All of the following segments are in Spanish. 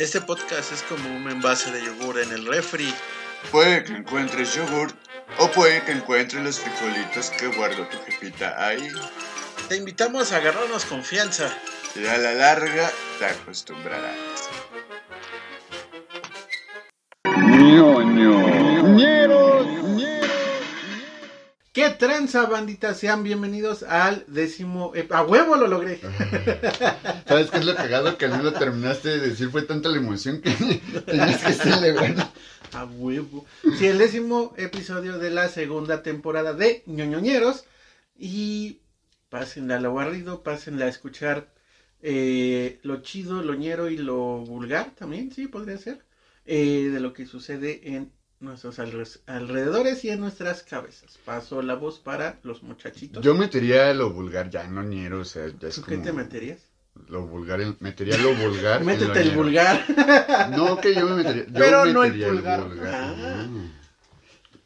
Este podcast es como un envase de yogur en el refri. Puede que encuentres yogur o puede que encuentres los frijolitos que guardó tu jefita ahí. Te invitamos a agarrarnos confianza. Y a la larga te acostumbrarás. ¿Qué tranza, bandita? Sean bienvenidos al décimo... ep- ¡A huevo lo logré! ¿Sabes qué es lo cagado? Que no lo terminaste de decir, fue tanta la emoción que tenías que celebrar. ¡A huevo! Sí, el décimo episodio de la segunda temporada de ñoñoñeros. Y pásenla a lo barrido, pásenla a escuchar eh, lo chido, lo ñero y lo vulgar también, sí, podría ser. eh, de lo que sucede en nuestros alre- alrededores y en nuestras cabezas. Paso la voz para los muchachitos. Yo metería lo vulgar ya en lo ñero, o sea, ya es ¿Tú como... qué te meterías? Lo vulgar, en- metería lo vulgar Métete el vulgar. No, que yo me metería... Yo Pero no el vulgar. Ah. Ah.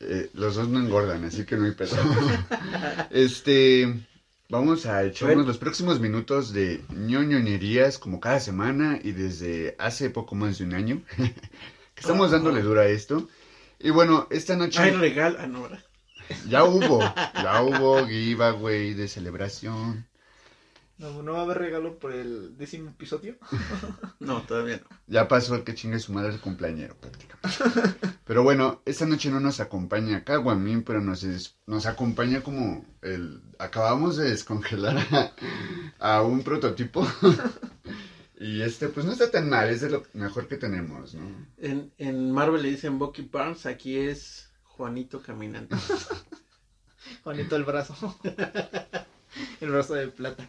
Eh, los dos no engordan, así que no hay pedo. este... Vamos a echarnos los próximos minutos de ñoñoñerías como cada semana y desde hace poco más de un año que estamos dándole dura a esto. Y bueno, esta noche... Hay regal. Ah, no, ¿verdad? Ya hubo, ya hubo giveaway de celebración. No, no va a haber regalo por el décimo episodio. No, todavía no. Ya pasó el que chingue su madre el cumpleañero prácticamente. Pero bueno, esta noche no nos acompaña Caguamín, pero nos, es- nos acompaña como el... Acabamos de descongelar a, a un prototipo. Y este pues no está tan mal, es de lo mejor que tenemos, ¿no? En, en Marvel le dicen Bucky Barnes, aquí es Juanito Caminante. Juanito el brazo. el brazo de plata.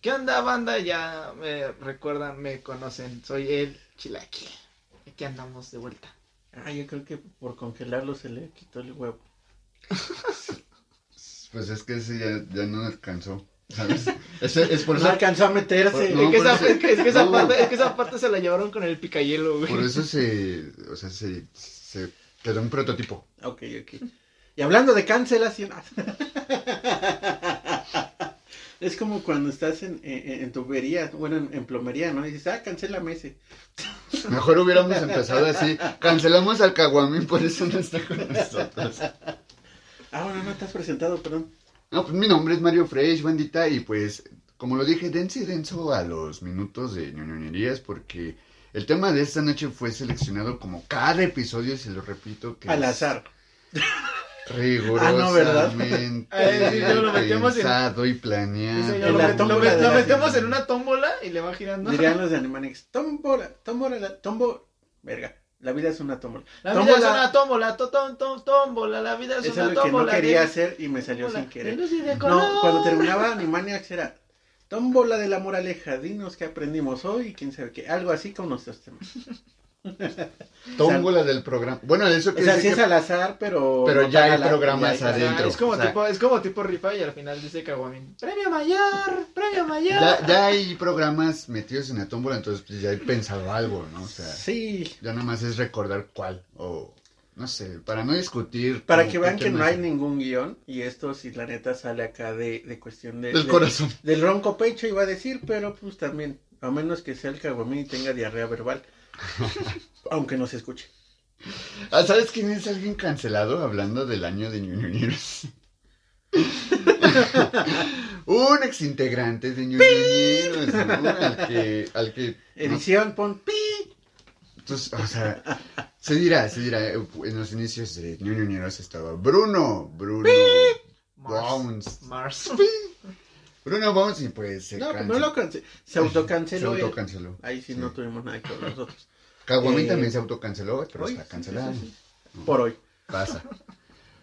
¿Qué onda, banda? Ya me recuerdan, me conocen. Soy el Chilaquil. Aquí andamos de vuelta. Ah, yo creo que por congelarlo se le quitó el huevo. Pues es que ese ya, ya no alcanzó, es por No eso, alcanzó a meterse. No, es, que esa, eso- es que- es que esa no. parte, es que esa parte se la llevaron con el picayelo, güey. por eso se, o sea, se, se quedó un prototipo. Ok, ok. Y hablando de cancelación. Es como cuando estás en, en, en tubería, bueno, en, en plomería, ¿no? Y dices, ah, cancélame ese. Mejor hubiéramos empezado así. Cancelamos al Caguamín, por eso no está con nosotros. Ah, bueno, no estás presentado, perdón. No, pues mi nombre es Mario Fresh, bandita, y pues, como lo dije, dense denso a los minutos de ñoñoñerías, porque el tema de esta noche fue seleccionado como cada episodio, y se lo repito, que Al es azar. rigurosamente Ah, no, ¿verdad? Sí, lo metemos en- y planeado. lo, la met- lo tómbola met- de lo la- metemos en una tómbola y le va girando. Dirían los de Animaniacs, tómbola, tómbola, tombo... Verga, la vida es una tómbola. La vida es una tómbola, tom- tómbola, la vida es Eso una es lo que no quería de- hacer y me salió tómbola sin querer. No, cuando terminaba Animaniacs era Tómbola de la moraleja, dinos qué aprendimos hoy y quién sabe qué. Algo así con nuestros temas. Tómbola del programa. Bueno, eso O que sea, es sí que- es al azar, pero... Pero no ya hay la- programas ya hay- O sea, adentro. es como o sea- tipo, es como tipo rifa y al final dice Caguamín. Premio mayor, premio mayor. ya, ya hay programas metidos en la tómbola, entonces pues, ya he pensado algo, ¿no? O sea, Sí, ya nada más es recordar cuál, o no sé, para no discutir. para que vean que no hay ningún guion y esto si la neta sale acá de, de cuestión de... Del de- corazón. Del ronco pecho iba a decir, pero pues también, a menos que sea el caguamín y tenga diarrea verbal. aunque no se escuche. Ah, ¿Sabes quién es alguien cancelado hablando del año de ñoñoñeros? Un exintegrante de ñoñoñeros, ¿no? Al que, al que Edición, pon pi. Entonces, o sea, se dirá, se dirá, en los inicios de ñoñoñeros estaba Bruno, Bruno Bounce. Mars. Bruno Bounce y pues se No, pues canceló. no lo canceló. Se autocanceló. Se autocanceló. Ahí sí, Sí. no tuvimos nada que ver nosotros. Caguamín Eh, también se autocanceló, pero Hoy, está sí, sí, sí. Por hoy. Pasa.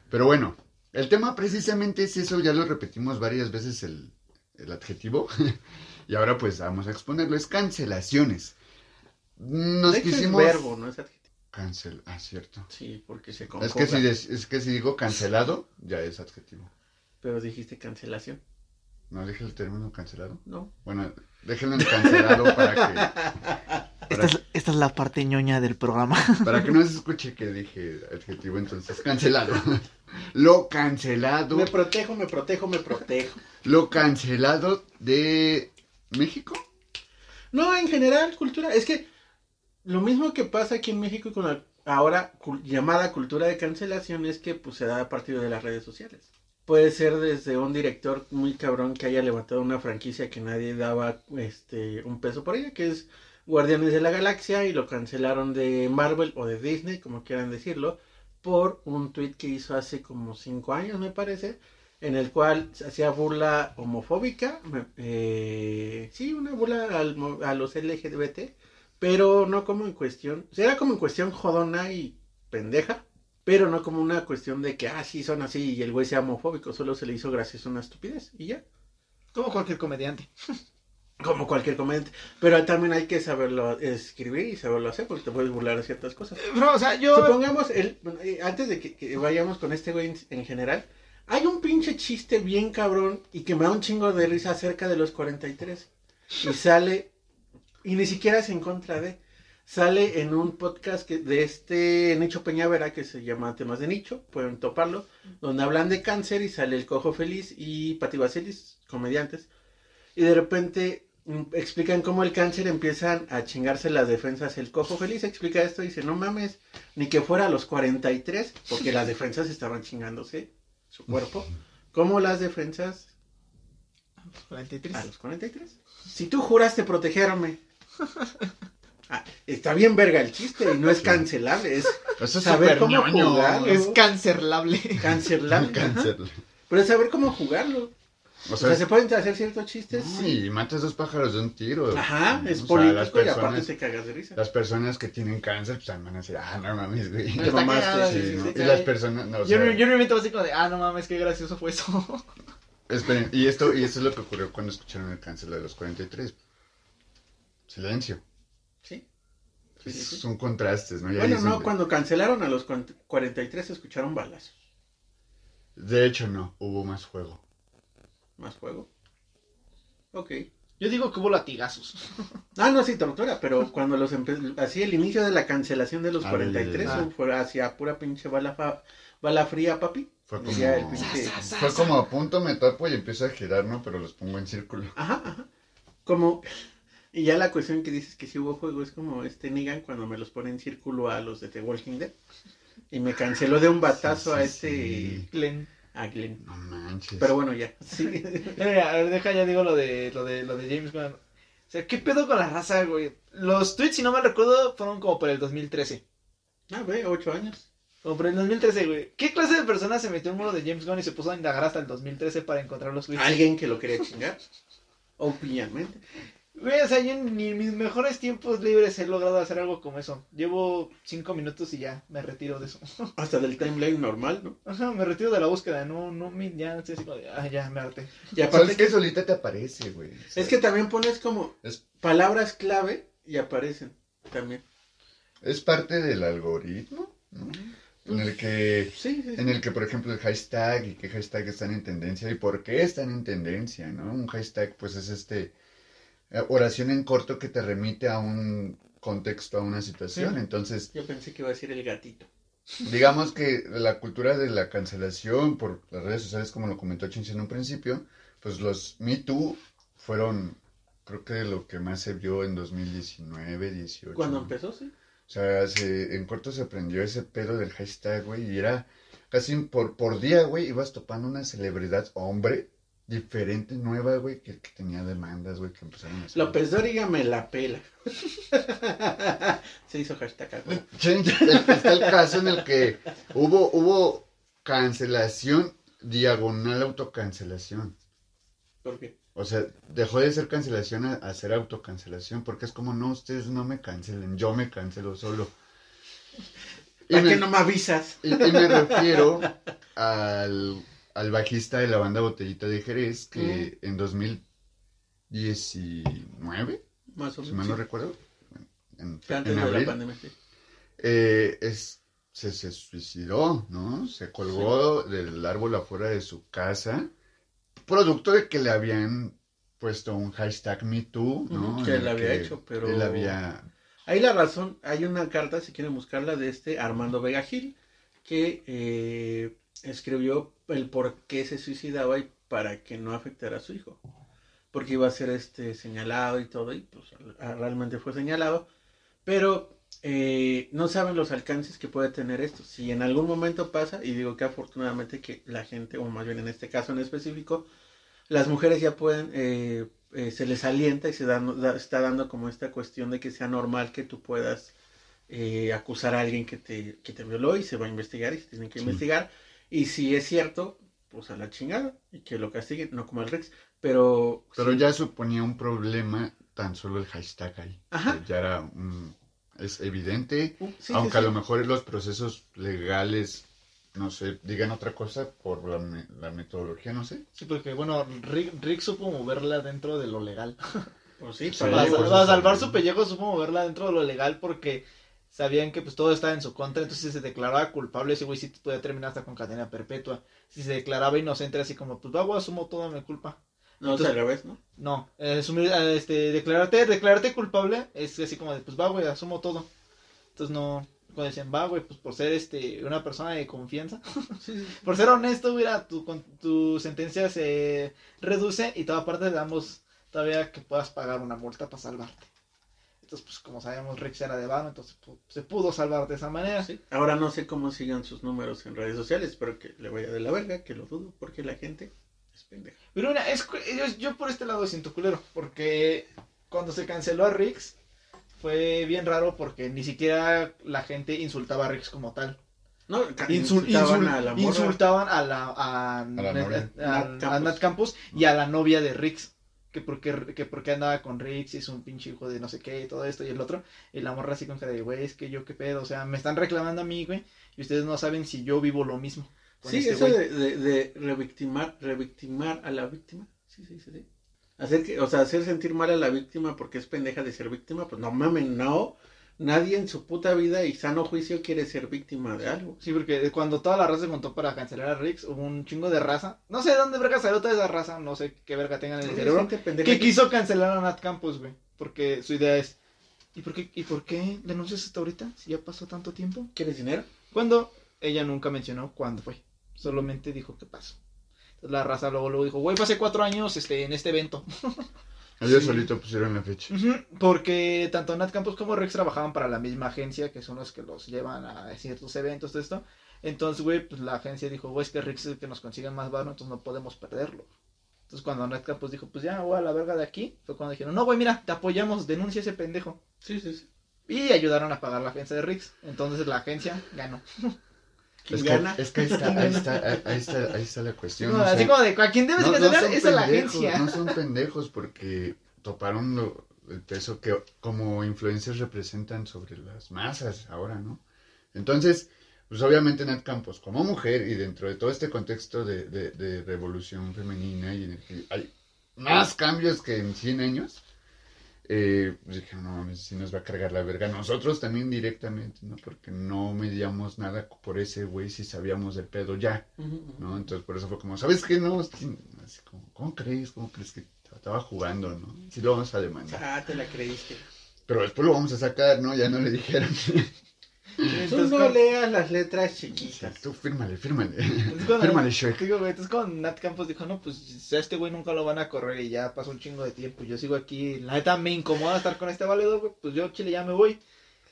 Pero bueno, el tema precisamente es eso, ya lo repetimos varias veces el, el adjetivo. y ahora pues vamos a exponerlo, es cancelaciones. Nos De quisimos... es verbo, no es adjetivo. Cancel, ah, cierto. Sí, porque se Es conjuga. que, si des- es que si digo cancelado, ya es adjetivo. Pero dijiste cancelación. ¿No dije el término cancelado? No. Bueno, déjenlo en cancelado para que, Esta es, esta es la parte ñoña del programa. para que no se escuche que dije adjetivo, entonces cancelado. Lo cancelado, Me protejo, me protejo, me protejo. lo cancelado de México. No, en general, cultura. Es que lo mismo que pasa aquí en México con la ahora cul- llamada cultura de cancelación es que pues se da a partir de las redes sociales. Puede ser desde un director muy cabrón que haya levantado una franquicia que nadie daba este un peso por ella, que es Guardianes de la Galaxia y lo cancelaron de Marvel o de Disney, como quieran decirlo, por un tweet que hizo hace como cinco años me parece, en el cual se hacía burla homofóbica, eh, sí, una burla al a los LGBT, pero no como en cuestión, o era como en cuestión jodona y pendeja, pero no como una cuestión de que, ah, sí, son así y el güey sea homofóbico, solo se le hizo gracioso una estupidez y ya, Como cualquier comediante. como cualquier comediante, pero también hay que saberlo escribir y saberlo hacer porque te puedes burlar de ciertas cosas. Eh, Bro, o sea, yo. Supongamos, el, eh, antes de que, que vayamos con este güey en, en general, hay un pinche chiste bien cabrón y que me da un chingo de risa acerca de los 43. Y sale, y ni siquiera es en contra de, sale en un podcast que, de este Nicho Peñavera que se llama Temas de Nicho, pueden toparlo, donde hablan de cáncer y sale el Cojo Feliz y Pati Basilis, comediantes, y de repente mm, explican cómo el cáncer empiezan a chingarse las defensas. El Cojo Feliz explica esto y dice, no mames, ni que fuera a los 43, porque las defensas estaban chingándose su cuerpo, como las defensas 43. a los 43. Si tú juraste protegerme. Ah, está bien verga el chiste y no es cancelable, es Eso es Saber cómo ñoño. jugar, Es cancerlable. cancelable. Cáncer. ajá. Pero es saber cómo jugarlo. O O sea, se pueden hacer ciertos chistes. no, sí. y matas dos pájaros de un tiro. Ajá, es O sea, político las y aparte personas, te cagas de risa. las personas que tienen cáncer, pues van a decir, ah, no mames, güey. Te mamaste, cagado, Sí, sí, ¿no? sí, Y sí. las personas, no, o Yo, sea, yo me invento así como de, ah, no mames, qué gracioso fue eso. esperen, y esto, y esto es lo que ocurrió cuando escucharon el cáncer de los 43. Silencio. Sí. Sí, sí, sí. Son contrastes, ¿no? Bueno, no, donde- cuando cancelaron a los cuan- 43 se escucharon balazos. De hecho, no, hubo más juego. Más juego. Ok. Yo digo que hubo latigazos. Ah, no, sí, tortura, pero cuando los empe- así el inicio de la cancelación de los Ah, 43 ya, ya, ya. fue hacia pura pinche bala, fa- bala fría, papi. Fue como, Decía el pinche- Sa, sa, fue como a punto me tapo y empiezo a girar, ¿no? Pero los pongo en círculo. Ajá, ajá. Como, y ya la cuestión que dices que si hubo juego es como este Negan cuando me los pone en círculo a los de The Walking Dead. Y me canceló de un batazo Sí, a este, sí. Glenn. a Glenn. No manches. Pero bueno, ya. Sí. Mira, a ver, deja, ya digo lo de, lo de, lo de James Gunn. O sea, ¿qué pedo con la raza, güey? Los tweets, si no me recuerdo, fueron como por el 2013. Ah, ve, ocho años. Como por el 2013, güey. ¿Qué clase de persona se metió en un muro de James Gunn y se puso a indagar hasta el 2013 para encontrar los tweets? Alguien que lo quería chingar. Opinalmente. Güey, o sea, yo ni en mis mejores tiempos libres he logrado hacer algo como eso. Llevo cinco minutos y ya me retiro de eso. Hasta del timeline normal, ¿no? Ajá, me retiro de la búsqueda. No, no, me, ya, estoy así como de, ah, ya, me harté. Y aparte ¿Sabes que solita te aparece, güey? O sea, Es que también pones como Es- palabras clave y aparecen también. es parte del algoritmo, ¿no? En el que, Sí, sí, sí. en el que, por ejemplo, el hashtag y qué hashtag están en tendencia y por qué están en tendencia, ¿no? Un hashtag, pues, es este oración en corto que te remite a un contexto, a una situación. Entonces, Yo pensé que iba a decir el gatito. digamos que la cultura de la cancelación por las redes sociales, como lo comentó Chinch en un principio, pues los Me Too fueron, creo que lo que más se vio en 2019, 18. Cuando empezó, sí. O sea, se- en corto se prendió ese pedo del hashtag, güey, y era casi por, por día, güey, ibas topando una celebridad hombre diferente, nueva, güey, que, que tenía demandas, güey, que empezaron a hacer. López Dóriga me la pela. Se hizo hashtag. el- está el caso en el que hubo, hubo cancelación, diagonal autocancelación. ¿Por qué? O sea, dejó de ser cancelación a, a ser autocancelación, porque es como, no, ustedes no me cancelen, yo me cancelo solo. ¿Para qué no me avisas? Y, y me refiero al, al bajista de la banda Botellita de Jerez, que en 2019, Más o si menos. mal no sí. recuerdo, en, Antes en de la abril, pandemia, sí. eh, es, se, se suicidó, ¿no? Se colgó del árbol afuera de su casa, producto de que le habían puesto un hashtag MeToo, ¿no? Que él había hecho, pero- Él había... Ahí la razón, hay una carta, si quieren buscarla, de este Armando Vega Gil, que eh, escribió el por qué se suicidaba y para que no afectara a su hijo. Porque iba a ser este señalado y todo, y pues realmente fue señalado. pero eh, no saben los alcances que puede tener esto. Si en algún momento pasa, y digo que afortunadamente que la gente, o más bien en este caso en específico, las mujeres ya pueden, eh, eh, se les alienta y se dan- da- está dando como esta cuestión de que sea normal que tú puedas eh, acusar a alguien que te, que te violó y se va a investigar y se tienen que Sí. investigar. Y si es cierto, pues a la chingada y que lo castiguen, no como el Rex. Pero, Pero sí, ya suponía un problema tan solo el hashtag ahí. Ajá. Ya era un- es evidente, uh, sí, aunque sí. a lo mejor los procesos legales, no sé, digan otra cosa por la, me- la metodología, no sé. Sí, porque bueno, Rick, Rick supo moverla dentro de lo legal. Pues sí, Sí, para Para, pues, eso salvar su pellejo supo moverla dentro de lo legal porque sabían que pues todo estaba en su contra, entonces si se declaraba culpable, ese güey sí podía terminar hasta con cadena perpetua. Si se declaraba inocente, así como, pues va, güey, asumo toda mi culpa. No, o sea, al revés, ¿no? No, eh, asumir, eh, este, declararte, declararte culpable es así como de, pues va, güey, asumo todo. Entonces no, cuando decían, va, güey, pues por ser este, una persona de confianza, Sí, sí. por ser honesto, mira, tu, con- tu sentencia se reduce y toda parte le damos todavía que puedas pagar una multa para salvarte. Entonces, pues como sabemos, Rex era de vano, entonces pu- se pudo salvar de esa manera. Sí. Ahora no sé cómo sigan sus números en redes sociales, espero que le vaya de la verga, que lo dudo, porque la gente es pendeja. Pero mira, es, yo, yo por este lado siento culero, porque cuando se canceló a Rix fue bien raro porque ni siquiera la gente insultaba a Rix como tal. No, Insul- insultaban insul- a la morra. insultaban a la a, la a- Nat a Campos. Nat Campos y a la novia de Rix. Que porque, que porque andaba con Rix y es un pinche hijo de no sé qué y todo esto y el otro. Y la morra así con cara de, güey, es que yo qué pedo. O sea, me están reclamando a mí, güey. Y ustedes no saben si yo vivo lo mismo. Sí, este eso güey". de, de, de revictimar, revictimar a la víctima. Sí, sí, sí, sí. Hacer que, o sea, hacer sentir mal a la víctima porque es pendeja de ser víctima, pues no mames, no. Nadie en su puta vida y sano juicio quiere ser víctima de algo. Sí, porque cuando toda la raza se montó para cancelar a Rix, hubo un chingo de raza. No sé de dónde verga salió toda esa raza, no sé qué verga tengan en el cerebro. Que quiso cancelar a Nat Campos, güey. Porque su idea es, ¿y por qué, y por qué denuncias hasta ahorita? Si ya pasó tanto tiempo. ¿Quieres dinero? Cuando ella nunca mencionó cuándo fue. Solamente dijo que pasó. Entonces la raza luego, luego dijo, güey, pasé cuatro años este, en este evento. Ellos Sí. solito pusieron la fecha. Porque tanto Nat Campos como Rex trabajaban para la misma agencia, que son los que los llevan a ciertos eventos, todo esto. Entonces, güey, pues la agencia dijo, güey, es que Rex es el que nos consigue más varo, entonces no podemos perderlo. Entonces cuando Nat Campos dijo, pues ya, güey, a la verga de aquí, fue cuando dijeron, no, güey, mira, te apoyamos, denuncia ese pendejo. Sí, sí, sí. Y ayudaron a pagar la agencia de Rix. Entonces la agencia ganó. ¿Quién Es que, gana? es que ahí está, ahí está, ahí está, ahí está la cuestión. No, o así sea, como de, ¿a quién debes no, no cancelar? son es a la agencia. no son pendejos porque toparon lo- el peso que como influencers representan sobre las masas ahora, ¿no? Entonces, pues obviamente Nat Campos, como mujer y dentro de todo este contexto de, de- de revolución femenina y en el que hay más cambios que en 100 años, eh, pues dijeron, no si nos va a cargar la verga. Nosotros también directamente, ¿no? Porque no medíamos nada por ese güey si sabíamos del pedo ya. ¿no? Entonces por eso fue como, ¿sabes qué? No, Sí, así como, ¿cómo crees? ¿Cómo crees que estaba jugando, no? Sí lo vamos a demandar. Ah, te la creíste. Pero después lo vamos a sacar, ¿no? Ya no le dijeron. Tú no con- leas las letras chiquitas. Tú fírmale, fírmale. entonces cuando- Fírmale, Shrek. Digo, güey, entonces cuando Nat Campos dijo, no, pues a este güey nunca lo van a correr y ya pasó un chingo de tiempo. Yo sigo aquí, la neta me incomoda estar con este valedor, güey. Pues yo, chile, ya me voy.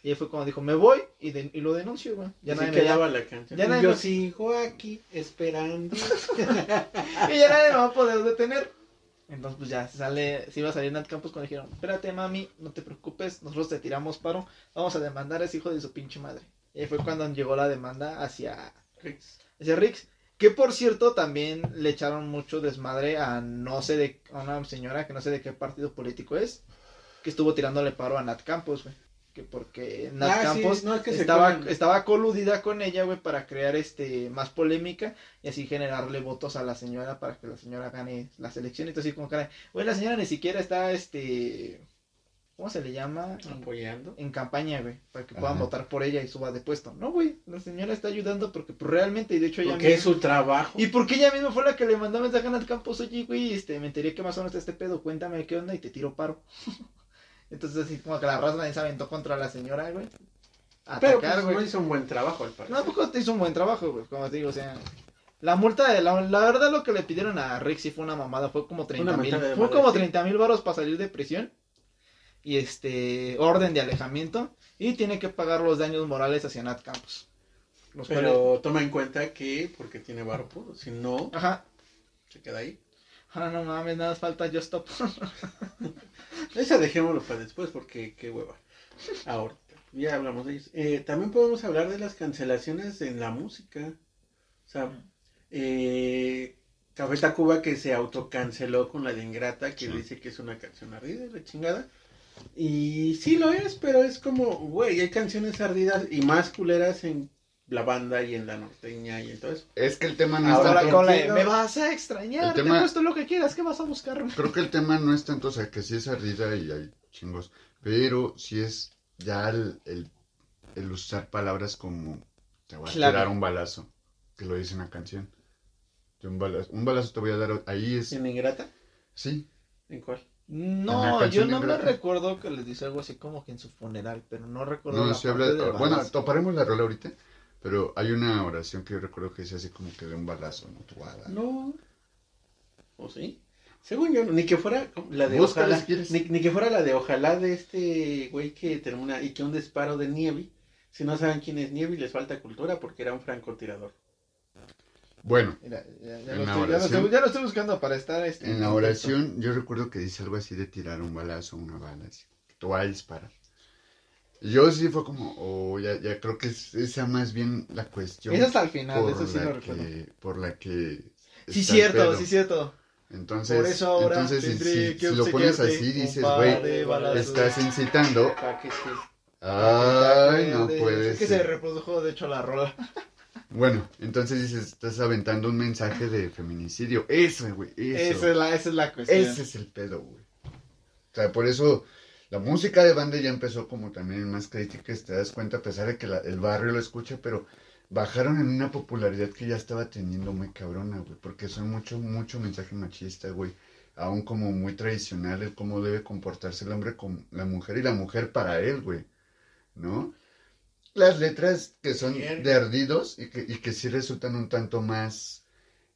Y ahí fue cuando dijo, me voy y, de- y lo denuncio, güey. Ya nadie se me quedaba llama. la. Ya nadie Yo me- sigo aquí esperando. Y ya nadie me va a poder detener. Entonces, pues ya, se sale, se iba a salir Nat Campos cuando dijeron, espérate, mami, no te preocupes, nosotros te tiramos paro, vamos a demandar a ese hijo de su pinche madre. Y fue cuando llegó la demanda hacia, hacia Rix. Que por cierto, también le echaron mucho desmadre a no sé de, a una señora que no sé de qué partido político es, que estuvo tirándole paro a Nat Campos, güey. Que porque Nat Ah, sí, Campos no, es que se estaba, coludida con ella, güey, para crear este más polémica y así generarle votos a la señora para que la señora gane las elecciones. Entonces, así como que, güey, la señora ni siquiera está, este, ¿cómo se le llama? En, Apoyando. en campaña, güey, para que puedan Ajá. votar por ella y suba de puesto. No, güey, la señora está ayudando porque pues, realmente, y de hecho ella Porque es misma- su trabajo. y porque ella misma fue la que le mandó mensaje a Nat Campos, oye, güey, este, me enteré que más o menos está este pedo, cuéntame qué onda y te tiro paro. Entonces, así como que la raza también se aventó contra la señora, güey. A Pero atacar, pues, güey. no hizo un buen trabajo al parecer. No, poco te hizo un buen trabajo, güey, como te digo, o sea... La multa, de la, la verdad lo que le pidieron a Rick sí fue una mamada, fue como 30 mil, fue madre, como sí. 30 mil baros para salir de prisión. y este orden de alejamiento y tiene que pagar los daños morales hacia Nat Campos. Los cuales- Pero toma en cuenta que porque tiene varo puro, si no, Ajá. se queda ahí. Ah, no mames, nada más falta Just Stop. Esa dejémoslo para después porque qué hueva. Ahora, ya hablamos de ellos. Eh, también podemos hablar de las cancelaciones en la música. O sea, eh, Café Tacuba que se autocanceló con la de Ingrata, que Sí. dice que es una canción ardida y la chingada. Y sí lo es, pero es como, güey, hay canciones ardidas y más culeras en la banda y en la norteña y en todo eso. Es que el tema no Ahora es tanto... la de, me vas a extrañar, El te tema- he puesto lo que quieras, ¿qué vas a buscar? Creo que el tema no es tanto, o sea, que sí es ardida y hay chingos, pero sí es ya el, el, el usar palabras como te voy a Claro. tirar un balazo, que lo dice una canción. De un balazo, un balazo te voy a dar, ahí es, ¿En Ingrata? sí, ¿En cuál? En No, la yo canción no me recuerdo que les dice algo así como que en su funeral, pero no recuerdo. no, la habla, del bueno, balazo. toparemos la rola ahorita, pero hay una oración que yo recuerdo que dice así como que de un balazo, ¿no? Tu ala. No. ¿O sí? Según yo, ni que fuera la de ojalá, ni, ni que fuera la de ojalá de este güey que termina y que un disparo de Nievi. Si no saben quién es Nievi, les falta cultura porque era un francotirador. Bueno, Mira, ya, ya En lo la estoy, ya, lo oración- estoy, ya lo estoy buscando para estar este, en la contexto. oración yo recuerdo que dice algo así de tirar un balazo, una bala, así, voy a disparar. Yo sí fue como, oh, ya, ya creo que es esa más bien la cuestión. Eso hasta el final, eso sí lo recuerdo. que, por la que Sí, cierto, sí, cierto. Entonces, Por eso ahora entonces si, si- que si lo pones así, dices, güey, estás incitando. Que sí. Ay, no De- puede Es que se reprodujo, de hecho, la rola. Bueno, entonces dices, estás aventando un mensaje de feminicidio. Eso, güey, eso. Esa es la, esa es la cuestión. Ese es el pedo, güey. O sea, por eso la música de banda ya empezó como también en más críticas, te das cuenta, a pesar de que la- el barrio lo escucha, pero bajaron en una popularidad que ya estaba teniendo muy cabrona, güey, porque son mucho, mucho mensaje machista, güey. Aún como muy tradicional el cómo debe comportarse el hombre con la mujer y la mujer para él, güey. ¿No? Las letras que son de ardidos y que, y que sí resultan un tanto más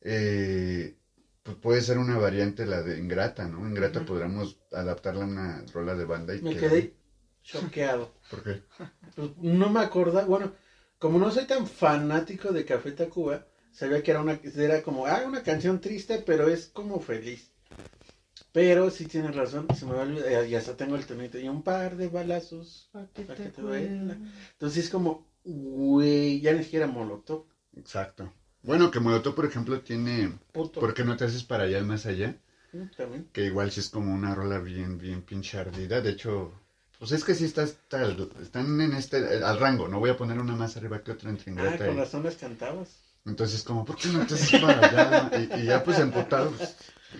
eh, pues puede ser una variante la de Ingrata, ¿no? Ingrata Ujú. podríamos adaptarla a una rola de banda y Me que- quedé choqueado. ¿Por qué? Pues, no me acordaba, bueno, como no soy tan fanático de Café Tacuba, sabía que era una, era como, ah, una canción triste, pero es como feliz. Pero sí tienes razón, se me va a olvidar, eh, y hasta tengo el tonito, y un par de balazos, para que te duela. Entonces es como, güey, ya ni siquiera molotov, Exacto. Bueno, que Molotov, por ejemplo, tiene puto. ¿Por qué no te haces para allá más allá? Mm, También. Que igual sí es como una rola bien, bien pinche ardida. De hecho, pues es que sí estás, tal- están en este, al rango. No voy a poner una más arriba que otra entre Ah, con razón las cantabas. Entonces, como, ¿por qué no te haces para allá? Y, y ya pues emputado. pues,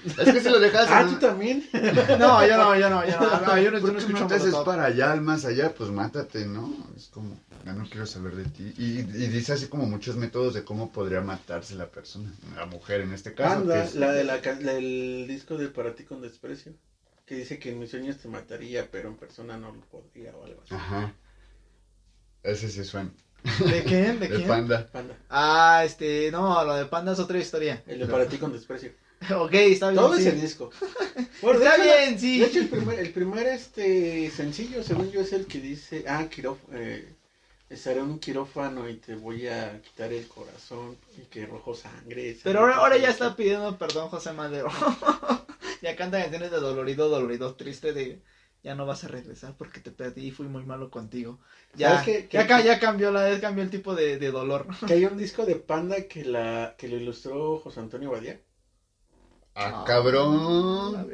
es que si lo dejas Ah, tú también. No, yo no, yo no, yo no. no, yo no, yo ¿Por no qué escucho no te haces para allá, al más allá? Pues mátate, ¿no? Es como, ya no quiero saber de ti. Y, y dice así como muchos métodos de cómo podría matarse la persona, la mujer en este caso. Anda, es- la de la del disco de Para ti con desprecio. Que dice que en mis sueños te mataría, pero en persona no lo podría o algo así. Ajá. Ese sí suena. ¿De quién? ¿De De quién? panda. Panda. Ah, este, no, lo de Panda es otra historia. El de Para ti con desprecio. ok, está bien. Todo sí. ese disco. Bueno, Está hecho, bien, sí. De hecho, el primer, el primer este sencillo, según yo, es el que dice, ah, eh, estaré en un quirófano y te voy a quitar el corazón y que rojo sangre. Pero ahora, ahora ya está pidiendo perdón José Madero. ya canta canciones de dolorido, dolorido, triste de ya no vas a regresar porque te perdí y fui muy malo contigo. Ya, ya, Que- ca- ya cambió la cambió el tipo de, de dolor. Que hay un disco de Panda que la que lo ilustró José Antonio Badía. Ah, cabrón.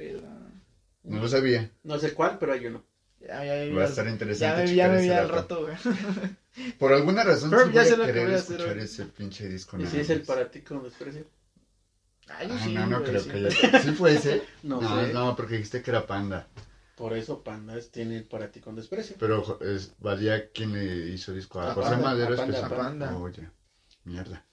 No lo sabía. No sé cuál, pero hay uno. Ya, ya, ya, Va a estar interesante. ya me vi al rato, güey. Por alguna razón Pero sí ya voy a lo que querer voy a hacer escuchar ese pinche disco. Y si es el. Para ti con desprecio. Ay, Ah, sí, no, no güey, creo sí. que haya... ¿Sí fue ese? No, No, sé. no, porque dijiste que era panda. Por eso Pandas tiene el Para ti con desprecio. Pero es, valía quien le hizo disco a, A José Panda, Madero a Panda, especial. a Panda. Ya. Mierda.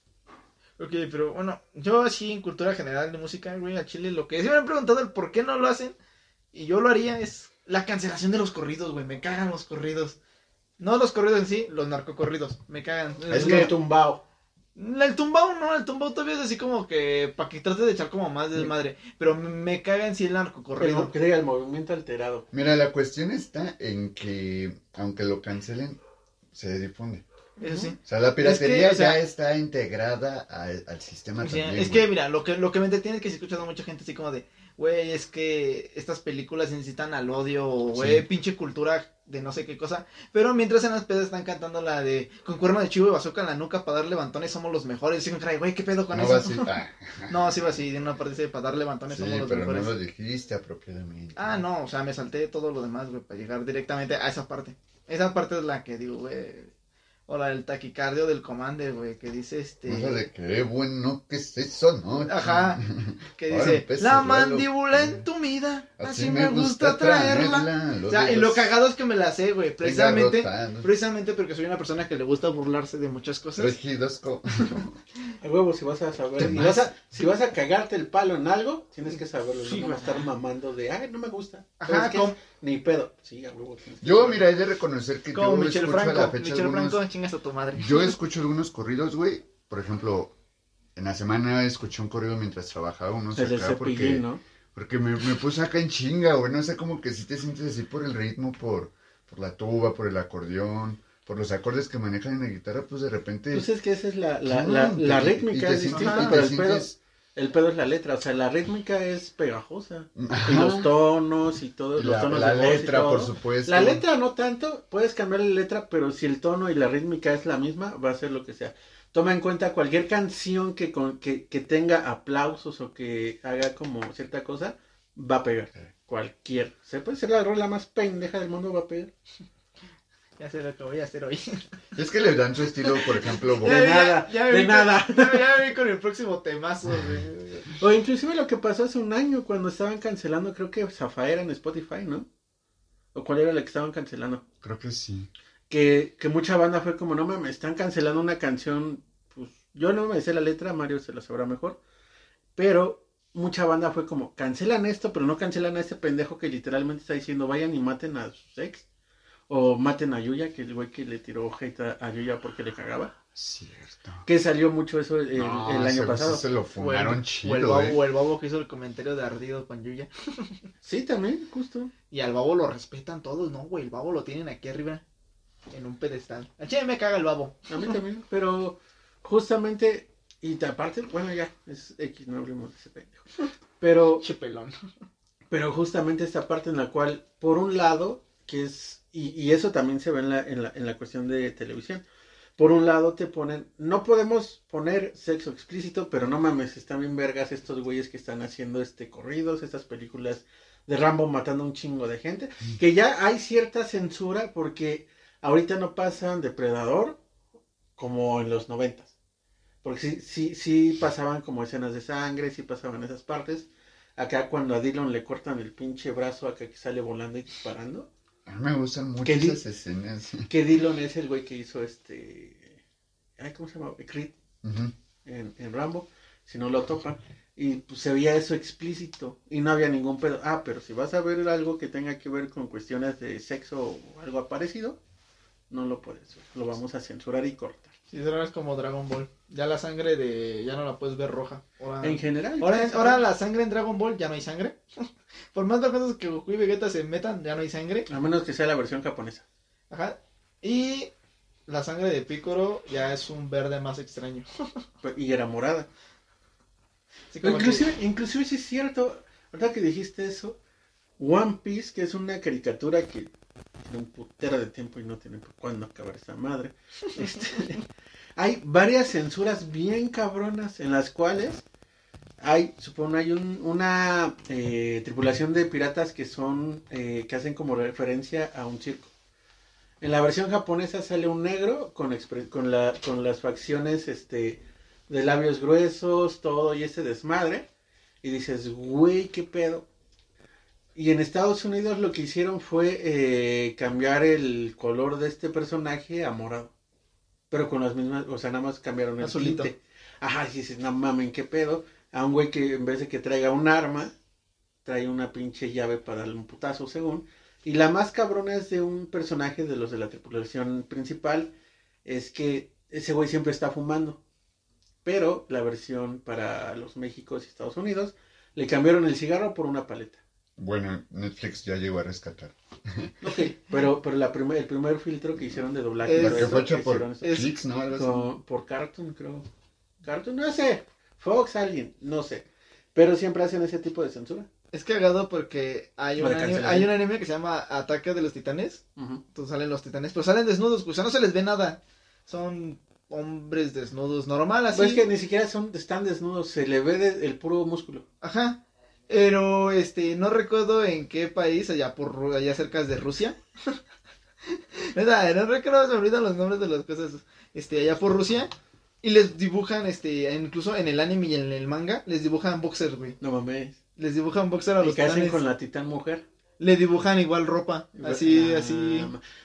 Ok, pero bueno, yo así en cultura general de música, güey, a Chile, lo que sí me han preguntado el por qué no lo hacen, y yo lo haría, es la cancelación de los corridos, güey, me cagan los corridos. No los corridos en sí, los narcocorridos, me cagan. Es que que tumbao. El tumbao no, el tumbao todavía es así como que para que trate de echar como más desmadre. Pero me, me caga en sí el Pero que diga el movimiento alterado. Mira, la cuestión está en que, aunque lo cancelen, se difunde. Eso sí. O sea, la piratería Es que, o sea- ya está integrada al, al sistema O sea, también. es que, güey. mira, lo que, lo que me entretiene es que se escuchando mucha gente así como de, güey, es que estas películas incitan al odio, o, güey, Sí. pinche cultura de no sé qué cosa. Pero mientras en las pedas están cantando la de, con cuerno de chivo y bazooka en la nuca para dar levantones somos los mejores. Y dicen, güey, ¿qué pedo con No eso? va así. Ah, no, sí va así, de una parte dice, para dar levantones sí, somos los pero no mejores. lo dijiste apropiadamente. Ah, no, o sea, me salté todo lo demás, güey, para llegar directamente a esa parte. Esa parte es la que digo, güey. O la del taquicardio del commander, güey, que dice este. Cosa de que, eh, bueno, ¿qué es eso, no? Ajá. Que dice, la el duelo". mandíbula entumida, así, me gusta traerla. lo O sea, de y lo cagado es que me la sé, güey, precisamente, precisamente porque soy una persona que le gusta burlarse de muchas cosas. Regidos co- A huevo, si vas a saber. ¿Qué Si vas a, si vas a cagarte el palo en algo, tienes que saberlo. Sí, no vas a estar mamando de, ay, no me gusta. Ajá, Ni pedo. Sí, a huevo. Yo, mira, he de reconocer que Como yo Michel escucho a la fecha Michel algunos... Franco, chingas a tu madre. Yo escucho algunos corridos, güey. Por ejemplo, en la semana escuché un corrido mientras trabajaba unos El acá porque... ¿no? Porque me, me puse acá en chinga, güey. No sé, como que si te sientes así por el ritmo, por, por la tuba, por el acordeón, por los acordes que manejan en la guitarra, pues de repente... Pues es que esa es la, la, ¡pum! la, la y rítmica es distinta, pero el pedo, sientes- el pedo es la letra. O sea, la rítmica es pegajosa. Ajá. Y los tonos y todos Y los la, tonos la de voz y letra, todo. por supuesto. La letra no tanto, puedes cambiar la letra, pero si el tono y la rítmica es la misma, va a ser lo que sea. Toma en cuenta cualquier canción que, con, que, que tenga aplausos o que haga como cierta cosa, va a pegar. Cualquier. Se puede ser la rola más pendeja del mundo, va a pegar. Ya sé lo que voy a hacer hoy. Es que le dan su estilo, por ejemplo, Bob- De Ya, ya, nada, ya me de vi con- nada. Ya, ya me vi con el próximo temazo, güey. O inclusive lo que pasó hace un año cuando estaban cancelando, creo que Zafaera en Spotify, ¿no? ¿O cuál era la que estaban cancelando? Creo que sí. que, que mucha banda fue como, no mames, están cancelando una canción, pues yo no me sé la letra, Mario se la sabrá mejor, pero mucha banda fue como, cancelan esto, pero no cancelan a este pendejo que literalmente está diciendo, vayan y maten a sus ex, o maten a Yuya, que el güey que le tiró hate a, a Yuya porque le cagaba, Cierto. que salió mucho eso el, No, el año pasado. se lo o el chido, babo, eh. o el babo que hizo el comentario de ardido con Yuya. Sí, también, justo. Y al babo lo respetan todos, ¿no, güey? El babo lo tienen aquí arriba, en un pedestal. Al chile me caga el babo. A mí también, pero justamente, y aparte, bueno, ya, es X, no hablemos de ese pendejo. Pero Che pelón. Pero justamente esta parte en la cual, por un lado, que es, y, y eso también se ve en la, en, la, en la cuestión de televisión, por un lado te ponen, no podemos poner sexo explícito, pero no mames, están bien vergas estos güeyes que están haciendo este corridos, estas películas de Rambo matando a un chingo de gente, que ya hay cierta censura porque ahorita no pasan Depredador como en los noventas. Porque sí, sí, sí pasaban como escenas de sangre, sí pasaban esas partes. Acá cuando a Dylan le cortan el pinche brazo acá que sale volando y disparando. A mí me gustan mucho ¿Qué di- esas escenas. Que Dylan es el güey que hizo este... Ay, ¿Cómo se llama? Creed Ujú. en, en Rambo. Si no lo topan. Y pues se veía eso explícito. Y no había ningún pedo. Ah, pero si vas a ver algo que tenga que ver con cuestiones de sexo o algo parecido, no lo puedes ver. Lo vamos a censurar y cortar. Si será es como Dragon Ball. Ya la sangre de. Ya no la puedes ver roja. Ahora, En general. ahora, ahora la sangre en Dragon Ball ya no hay sangre. Por más veces que Goku y Vegeta se metan, ya no hay sangre. A menos que sea la versión japonesa. Ajá. Y la sangre de Piccolo ya es un verde más extraño. Pues, Y era morada. Inclusive, inclusive sí es cierto, ahorita que dijiste eso, One Piece, que es una caricatura que tiene un putero de tiempo y no tiene por cuándo acabar esa madre. este, hay varias censuras bien cabronas en las cuales hay, supongo, hay un- una eh, tripulación de piratas que son, eh, que hacen como referencia a un circo. En la versión japonesa sale un negro con, expre- con, la, con las facciones, este, de labios gruesos, todo y ese desmadre. Y dices, güey, qué pedo. Y en Estados Unidos lo que hicieron fue eh, cambiar el color de este personaje a morado. Pero con las mismas, o sea, nada más cambiaron el Azulito. tinte. Ajá, y dices, no mamen, qué pedo. A un güey que en vez de que traiga un arma, trae una pinche llave para darle un putazo, según. Y la más cabrona es de un personaje de los de la tripulación principal, es que ese güey siempre está fumando. pero la versión para los Méxicos y Estados Unidos le cambiaron el cigarro por una paleta. Bueno, Netflix ya llegó a rescatar. Ok, pero, pero la primer, el primer filtro que hicieron de doblaje. Es- que fue por hicieron eso. es- Flix, ¿no? Con- por Cartoon, creo. Cartoon, no sé. Fox, alguien, no sé. Pero siempre hacen ese tipo de censura. Es cagado porque hay un, anime, hay un anime que se llama Ataque de los Titanes. Ujú. Entonces salen los titanes, pero salen desnudos, o sea, no se les ve nada. Son hombres desnudos, normal así. Pues es que ni siquiera son, están desnudos, se le ve de- el puro músculo. Ajá. Pero este, no recuerdo en qué país, allá por allá cerca de Rusia. Nada, no recuerdo, se me olvidan los nombres de las cosas. Este, allá por Rusia. Y les dibujan, este, incluso en el anime y en el manga, les dibujan boxers, güey. No mames. Les dibujan boxer a ¿Y los qué hacen con la titán mujer? Le dibujan igual ropa. Así, Ah, así.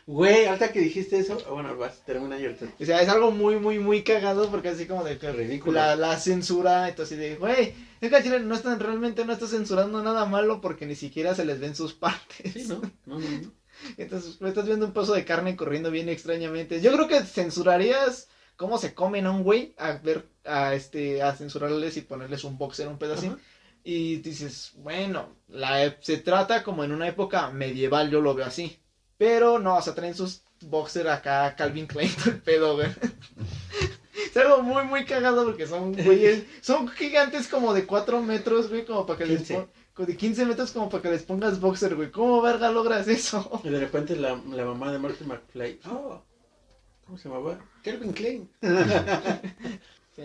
Güey, ahorita que dijiste eso, ah, bueno, vas, termina y ahorita. O sea, es algo muy, muy, muy cagado porque así como de que Ridículo. la, la censura, entonces de, güey, es que chile no están, realmente no está censurando nada malo porque ni siquiera se les ven sus partes. Sí, ¿no? No, no, no. Entonces, pues, estás viendo un pedazo de carne corriendo bien extrañamente. Yo creo que censurarías cómo se comen a un güey a ver, a este, a censurarles y ponerles un boxer, un pedacito. Ajá. Y dices, bueno, la, se trata como en una época medieval, yo lo veo así. Pero no, o sea, traen sus boxer acá, Calvin Klein, el pedo, güey. Es algo muy, muy cagado porque son güeyes, son gigantes como de 4 metros, güey, como para que les 15. pon- como de 15 metros como para que les pongas boxer, güey. ¿Cómo verga logras eso? Y de repente la, la mamá de Martin McFly. Oh, ¿cómo se llamaba? Kelvin Klein.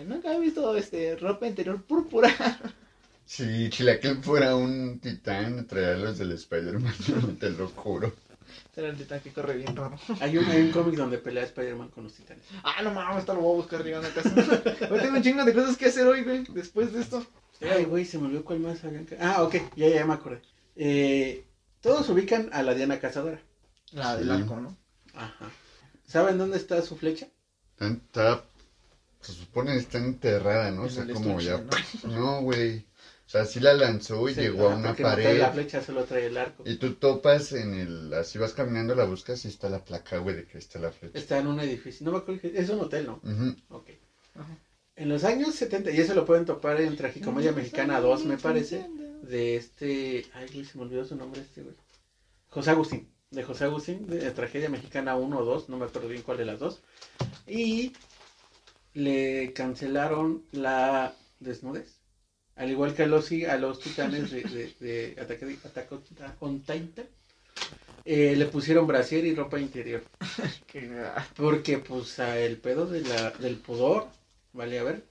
Nunca he visto este ropa interior púrpura. Si Chilaquil fuera un titán, traería los del Spider-Man, te lo juro. Será el titán que corre bien raro. Hay un, hay un cómic donde pelea Spider-Man con los titanes. Ah, no mames, esto lo voy a buscar llegando a casa. Hoy tengo un chingo de cosas que hacer hoy, güey, después de esto. Ay, güey, se me olvidó cuál más habían. Ah, ok, ya, ya me acordé. Eh, todos ubican a la Diana Cazadora. La Sí. del arco, ¿no? Ajá. ¿Saben dónde está su flecha? Está, se supone que está enterrada, ¿no? O En sea, el como ya... No, güey. O sea, sí la lanzó y Sí, llegó a ajá, una no trae pared. la flecha, solo trae el arco. Y tú topas en el... Así vas caminando, la buscas y está la placa, güey, de que está la flecha. Está en un edificio. No me acuerdo que es un hotel, ¿no? Ujú. Ok. Ajá. En los años 70, y eso lo pueden topar en Tragicomedia Mexicana 2, me parece. De este. Ay, güey, se me olvidó su nombre este, güey. José Agustín. De José Agustín, de Tragedia Mexicana 1 o 2, no me acuerdo bien cuál de las dos. Y le cancelaron la desnudez. Al igual que a los, a los titanes de, de, de Ataque de Attack on Titan, eh, le pusieron brasier y ropa interior. Que, Porque, pues, a el pedo de la, del pudor, vale, a ver.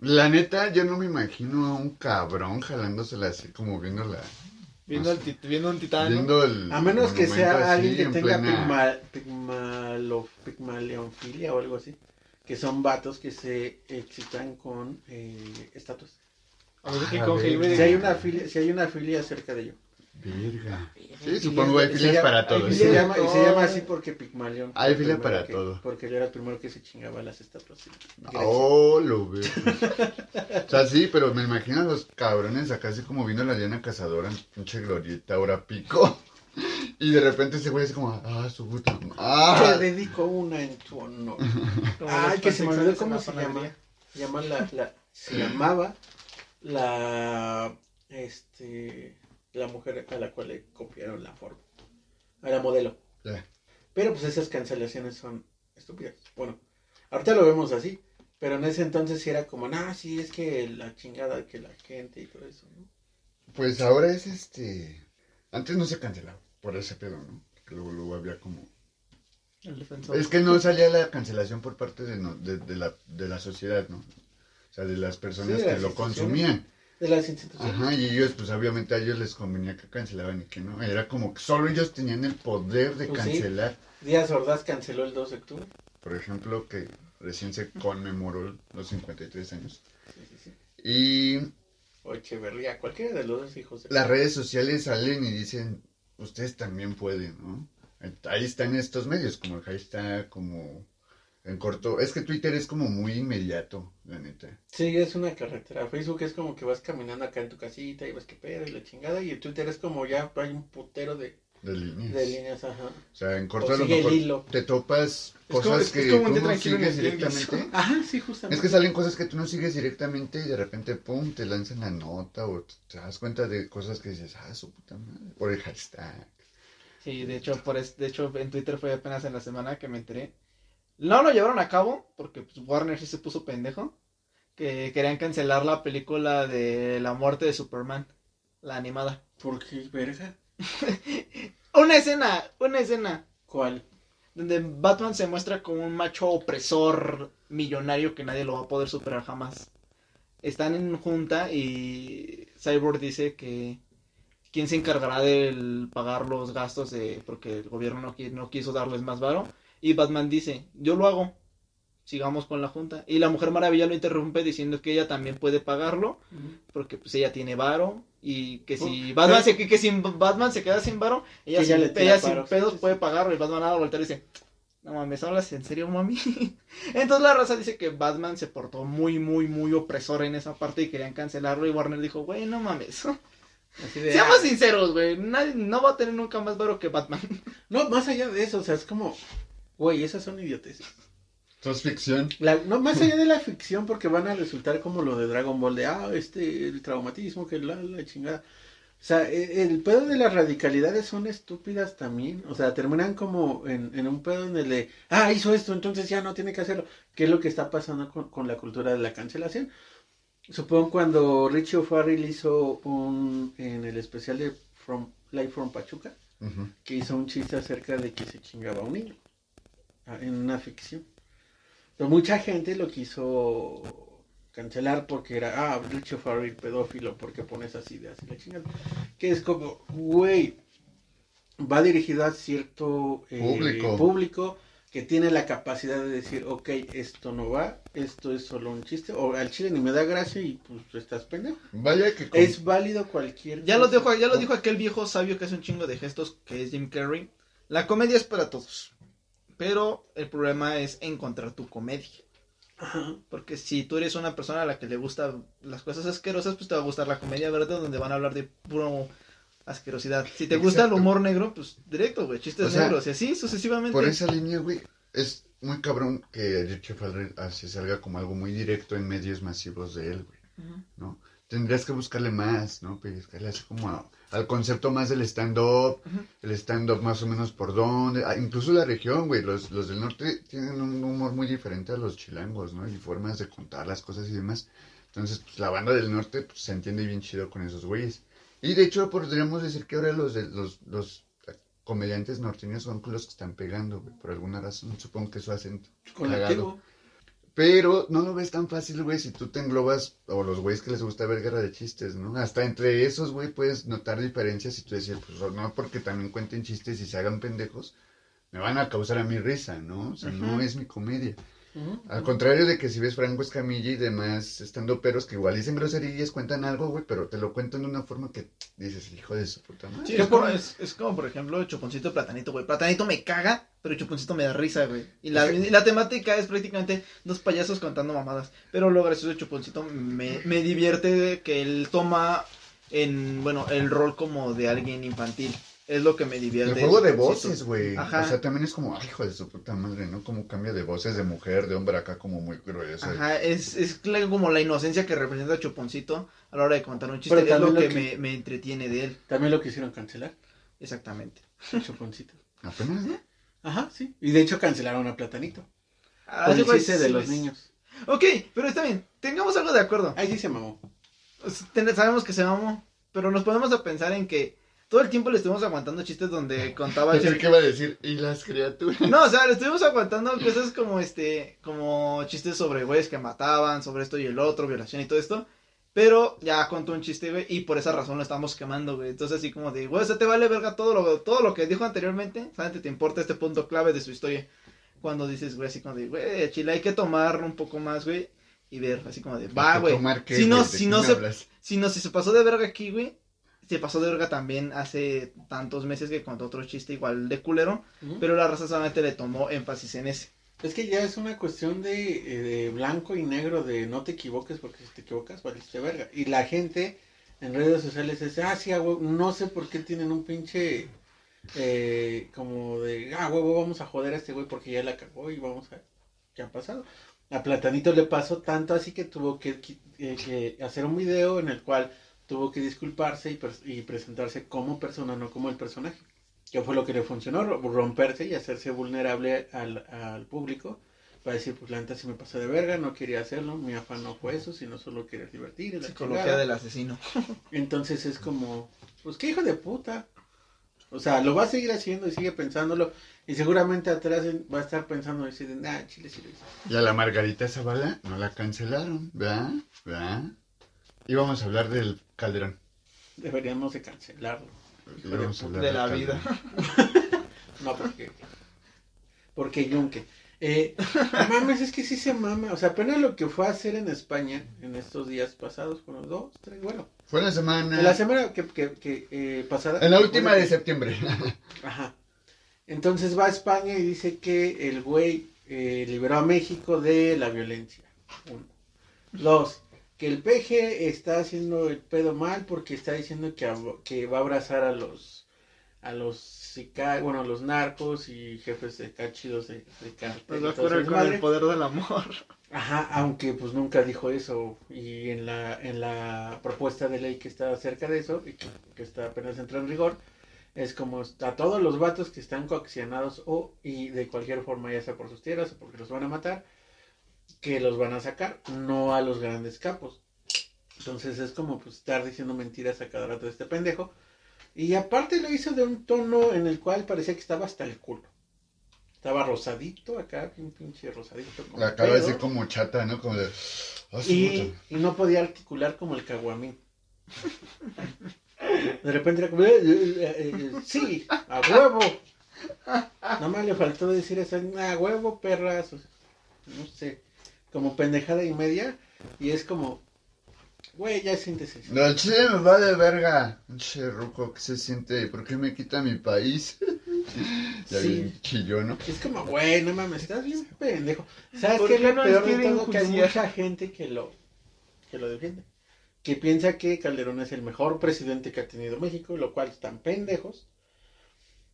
La neta, yo no me imagino a un cabrón jalándosela así como viendo la... viendo, al tit- viendo un titán. ¿no? Viendo el... A menos que sea así alguien que en tenga plena- pigma- pigmalo- pigmaleonfilia o algo así. Que son vatos que se excitan con eh, estatuas. A ver, que Ah, Si hay una filia, si hay una filia acerca de ello. Verga. Sí, supongo hay filas llama- para todos. Y se llama, y se llama así porque Pigmalión. Hay fila para que- todo. Porque él era el primero que se chingaba las estatuas. Oh, lo veo. O sea, sí, pero me imagino a los cabrones acá así como viendo a la Diana Cazadora en pinche glorieta, ahora pico. Y de repente ese güey así como, ah, su puta. Te Ah, dedico una en tu honor. Ay, que se me olvidó cómo se llama. Se llama la, la- se llamaba la este la mujer a la cual le copiaron la forma. A la modelo. Ya. Pero pues esas cancelaciones son estúpidas. Bueno, ahorita lo vemos así. Pero en ese entonces sí era como, nah, sí, es que la chingada que la gente y todo eso, ¿no? pues ahora es este. Antes no se cancelaba por ese pedo, ¿no? Que luego, luego había como. El defensor. Es que no salía la cancelación por parte de, no- de, de la, de la sociedad, ¿no? O sea, de las personas Sí, que las lo consumían. De las instituciones. Ajá, y ellos, pues obviamente a ellos les convenía que cancelaban y que no. Era como que solo ellos tenían el poder de Pues sí. cancelar. Díaz Ordaz canceló el 2 de octubre. Por ejemplo, que recién se conmemoró los 53 años. Sí, sí, sí. Y O Echeverría, cualquiera de los dos hijos. de- las redes sociales salen y dicen, ustedes también pueden, ¿no? Ahí están estos medios, como el hashtag, como en corto. Es que Twitter es como muy inmediato, la neta. Sí, es una carretera. Facebook es como que vas caminando acá en tu casita y ves que pedo y la chingada. Y el Twitter es como ya hay un putero de de líneas. de líneas, ajá. O sea, en corto O a lo mejor hilo. te topas cosas es- es que como tú no sigues directamente. Ajá, sí, justamente. Es que salen cosas que tú no sigues directamente y de repente, pum, te lanzan la nota o te, te das cuenta de cosas que dices, ah, su puta madre. Por el hashtag. Sí, de hecho, por es- de hecho en Twitter fue apenas en la semana que me enteré. No lo llevaron a cabo porque pues, Warner sí se puso pendejo. Que querían cancelar la película de la muerte de Superman, la animada. ¿Por qué, verga? Una escena, una escena ¿Cuál? donde Batman se muestra como un macho opresor millonario que nadie lo va a poder superar jamás. Están en junta y Cyborg dice que quién se encargará de pagar los gastos de porque el gobierno no, no quiso darles más varo y Batman dice, "Yo lo hago." Sigamos con la junta. Y la Mujer Maravilla lo interrumpe diciendo que ella también puede pagarlo porque pues ella tiene varo y que si Batman se que, si Batman se queda sin varo, ella, sin, ella sin sí, pedos sí, puede pagarlo y Batman a vuelta y dice, "No mames, hablas en serio, mami." Entonces la raza dice que Batman se portó muy muy muy opresor en esa parte y querían cancelarlo y Warner dijo, "Güey, no mames." Así de, Seamos ah, sinceros, güey, nadie no va a tener nunca más varo que Batman. No, más allá de eso, o sea, es como, güey, esas son idioteces. Esto es ficción. La- no, más allá de la ficción, porque van a resultar como lo de Dragon Ball, de, ah, este, el traumatismo, que la, la chingada. O sea, e- el pedo de las radicalidades son estúpidas también. O sea, terminan como en, en un pedo en el de, ah, hizo esto, entonces ya no tiene que hacerlo. ¿Qué es lo que está pasando con, con la cultura de la cancelación? Supongo cuando Richie O'Farrell hizo un, en el especial de From Life from Pachuca, que hizo un chiste acerca de que se chingaba a un niño en una ficción. Pero mucha gente lo quiso cancelar porque era, ah, Richie Farrell pedófilo, porque pones así de así la chingada. Que es como, güey, va dirigido a cierto eh, Público. público que tiene la capacidad de decir, ok, esto no va, esto es solo un chiste, o al chile ni me da gracia y pues estás pendejo. Vaya que... con- Es válido cualquier Ya lo dijo, ya lo dijo aquel viejo sabio que hace un chingo de gestos, que es Jim Carrey. La comedia es para todos. Pero el problema es encontrar tu comedia. Ajá. Porque si tú eres una persona a la que le gustan las cosas asquerosas, pues te va a gustar la comedia verde donde van a hablar de puro asquerosidad. Si te gusta el humor negro, pues directo, güey, chistes O sea, negros y así sucesivamente. Por esa línea, güey, es muy cabrón que Richie Farrell así salga como algo muy directo en medios masivos de él, güey. ¿no? Tendrías que buscarle más, ¿no? Pellizcarle así como a- al concepto más del stand-up, el stand-up más o menos por dónde, ah, incluso la región, güey, los, los del norte tienen un humor muy diferente a los chilangos, ¿no? Y formas de contar las cosas y demás. Entonces, pues la banda del norte pues, se entiende bien chido con esos güeyes. Y de hecho, podríamos decir que ahora los, de, los, los comediantes norteños son los que están pegando, güey, por alguna razón. Supongo que eso hacen Colectivo. Pero no lo ves tan fácil, güey, si tú te englobas, o los güeyes que les gusta ver guerra de chistes, ¿no? Hasta entre esos, güey, puedes notar diferencias y tú decir, pues no porque también cuenten chistes y se hagan pendejos, me van a causar a mí risa, ¿no? O sea, no es mi comedia. Al contrario de que si ves Franco Escamilla y demás estando peros que igual dicen groserías, cuentan algo, güey, pero te lo cuentan de una forma que dices, hijo de su puta madre. Sí, es, como, es, es como, por ejemplo, Chuponcito y Platanito, güey. Platanito me caga, pero Chuponcito me da risa, güey. Y la, y la temática es prácticamente dos payasos contando mamadas. Pero lo gracioso de Chuponcito me, me divierte que él toma en, bueno, el rol como de alguien infantil. Es lo que me divierte. El juego de voces, güey. Ajá. O sea, también es como, ay, hijo de su puta madre, ¿no? Como cambia de voces de mujer, de hombre acá como muy grueso. Ajá, es, es como la inocencia que representa Chuponcito a la hora de contar un chiste. Pero Es lo que, Me, me entretiene de él. También lo quisieron cancelar, Exactamente. el chuponcito. Apenas, ¿no? Ajá, sí. Y de hecho cancelaron a Platanito. Ah, el chiste de lo los es. niños. Ok, pero está bien. Tengamos algo de acuerdo. Ahí sí se mamó. Sabemos que se mamó, pero nos podemos a pensar en que todo el tiempo le estuvimos aguantando chistes donde contaba Pensé que iba a decir, y las criaturas. No, o sea, le estuvimos aguantando cosas como este, como chistes sobre güeyes que mataban, sobre esto y el otro, violación y todo esto. Pero ya contó un chiste, güey, y por esa razón lo estamos quemando, güey. Entonces así como de, güey, o sea, te vale verga todo lo, todo lo que dijo anteriormente, solamente te importa este punto clave de su historia. Cuando dices, güey, así como de, güey, Chile, hay que tomarlo un poco más, güey, y ver, así como de, va, güey. ¿Tomar Si no, si no se, si no, si se pasó de verga aquí, güey. Se pasó de verga también hace tantos meses que contó otro chiste igual de culero. Pero la raza solamente le tomó énfasis en ese. Es que ya es una cuestión de, eh, de blanco y negro, de no te equivoques porque si te equivocas valiste verga. Y la gente en redes sociales dice, ah, sí, a huevo, no sé por qué tienen un pinche eh, como de, ah, huevo, vamos a joder a este güey porque ya la cagó y vamos a, ¿qué ha pasado? A Platanito le pasó tanto así que tuvo que, eh, que hacer un video en el cual tuvo que disculparse y, pres- y presentarse como persona, no como el personaje. Que fue lo que le funcionó, ro- romperse y hacerse vulnerable al, al público. Para decir, pues la neta sí me pasó de verga, no quería hacerlo, mi afán no fue eso, sino solo quería divertir. la Psicología chingada. del asesino. Entonces es como, pues qué hijo de puta. O sea, lo va a seguir haciendo y sigue pensándolo. Y seguramente atrás va a estar pensando y decir, ah, chile hice. Y a la Margarita Zavala no la cancelaron, ¿verdad? ¿verdad? Íbamos a hablar del Calderón. Deberíamos de cancelarlo. Íbamos a hablar De la Calderón. vida. No, porque. Porque Yunque. Eh, no mames, es que sí se mama. O sea, apenas lo que fue a hacer en España en estos días pasados, bueno, dos, tres, bueno. Fue la semana. En la semana que, que, que, eh, pasada. En la última de septiembre. Ajá. Entonces va a España y dice que el güey eh, liberó a México de la violencia. Uno. Dos, que el peje está haciendo el pedo mal porque está diciendo que, va a abrazar a los a los bueno, a los narcos y jefes de cachidos de, de va a correr con desmadre. el poder del amor. Ajá, aunque pues nunca dijo eso y en la en la propuesta de ley que está acerca de eso y que, que está apenas entra en rigor es como a todos los vatos que están coaccionados o y de cualquier forma ya sea por sus tierras o porque los van a matar que los van a sacar, no a los grandes capos. Entonces es como pues estar diciendo mentiras a cada rato de este pendejo y aparte lo hizo de un tono en el cual parecía que estaba hasta el culo. Estaba rosadito acá, bien pinche rosadito. como La cara así como chata, ¿no? Como de. "Ah, Y, puta". y no podía articular como el caguamín. De repente era como, "Eh, eh, eh, sí, a huevo. Nada más le faltó decir eso, a huevo, perras. o sea, No sé, como pendejada y media. Y es como, güey, ya siéntese. No, el chile me va de verga. Che, ruco, ¿qué se siente? ¿Por qué me quita mi país? ya Sí. bien chillón, ¿no? Es como, güey, no mames, estás bien pendejo. ¿Sabes ¿Por qué lo peor de todo? Que hay mucha gente que lo, que lo defiende. Que piensa que Calderón es el mejor presidente que ha tenido México, lo cual están pendejos.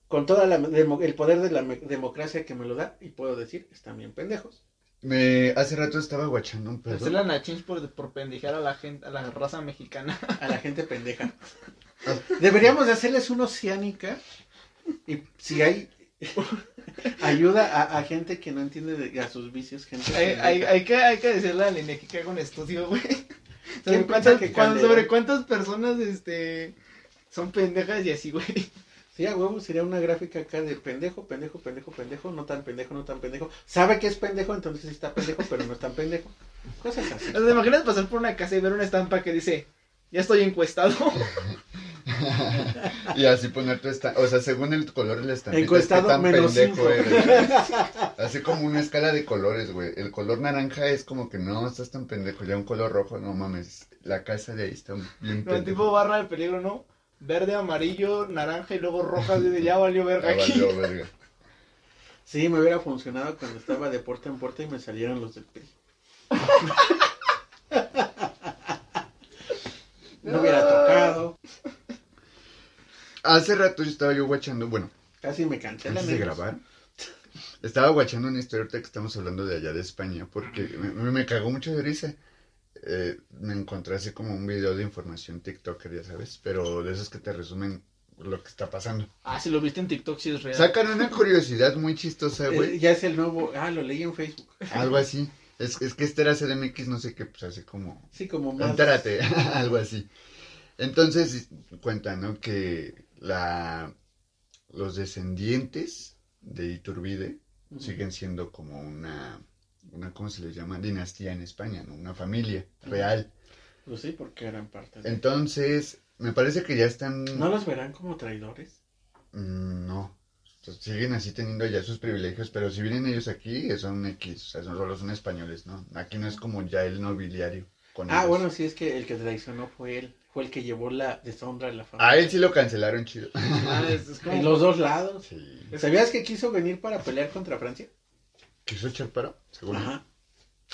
Con todo el poder de la democracia que me lo da, y puedo decir, están bien pendejos. Me, hace rato estaba guachando un pedo. Hacerle a Nachins por, por pendejar a la gente, a la raza mexicana. A la gente pendeja. Deberíamos de hacerles una oceánica. Y si hay ayuda a, a gente que no entiende de, a sus vicios, gente hay, hay, hay que, hay que decirle a Lene que haga un estudio, güey. Sobre ¿Quién cuántas, sobre cuántas personas este son pendejas y así, güey. Sí, a huevo, sería una gráfica acá de pendejo, pendejo, pendejo, pendejo, no tan pendejo, no tan pendejo. Sabe que es pendejo, entonces sí está pendejo, pero no es tan pendejo. Cosas así. O sea, ¿Te imaginas pasar por una casa y ver una estampa que dice, ya estoy encuestado? y así poner tu esta... O sea, según el color de la estampita, Encuestado qué tan menos pendejo cinco. eres. Así como una escala de colores, güey. El color naranja es como que no, estás tan pendejo. Ya un color rojo, no mames. La casa de ahí está bien pendejo. tipo barra del peligro, ¿no? Verde, amarillo, naranja y luego roja. de, ya valió verga Ya aquí. valió, verga. Sí, me hubiera funcionado cuando estaba de puerta en puerta y me salieron los del PRI. No hubiera tocado. Hace rato estaba yo guachando, bueno, Casi me cancelan. antes de grabar. Estaba guachando una historia ahorita que estamos hablando de allá de España, porque me, me cagó mucho de risa. Eh, me encontré así como un video de información TikToker, ya sabes, pero de esos que te resumen lo que está pasando. Ah, si lo viste en TikTok, sí es real. Sacan una curiosidad muy chistosa, Eh, güey. ya es el nuevo. Ah, lo leí en Facebook. Algo así. Es, es que este era CDMX, no sé qué, pues así como... Sí, como más. Entérate, algo así. Entonces cuentan, ¿no? Que la, los descendientes de Iturbide siguen siendo como una, una, ¿cómo se les llama? Dinastía en España, ¿no? Una familia real. Pues sí, porque eran parte de. Entonces, me parece que ya están... ¿No los verán como traidores? Mm, No. Sea, siguen así teniendo ya sus privilegios, pero si vienen ellos aquí, son X, o sea, son, solo son españoles, ¿no? Aquí no es como ya el nobiliario. Con Ah, ellos. bueno, sí, es que el que traicionó fue él. Fue el que llevó la deshonra de la familia. A él sí lo cancelaron chido. Ah, es, es como... En los dos lados. Sí. ¿Sabías que quiso venir para pelear contra Francia? ¿Quiso echar paro? Según él. Ajá.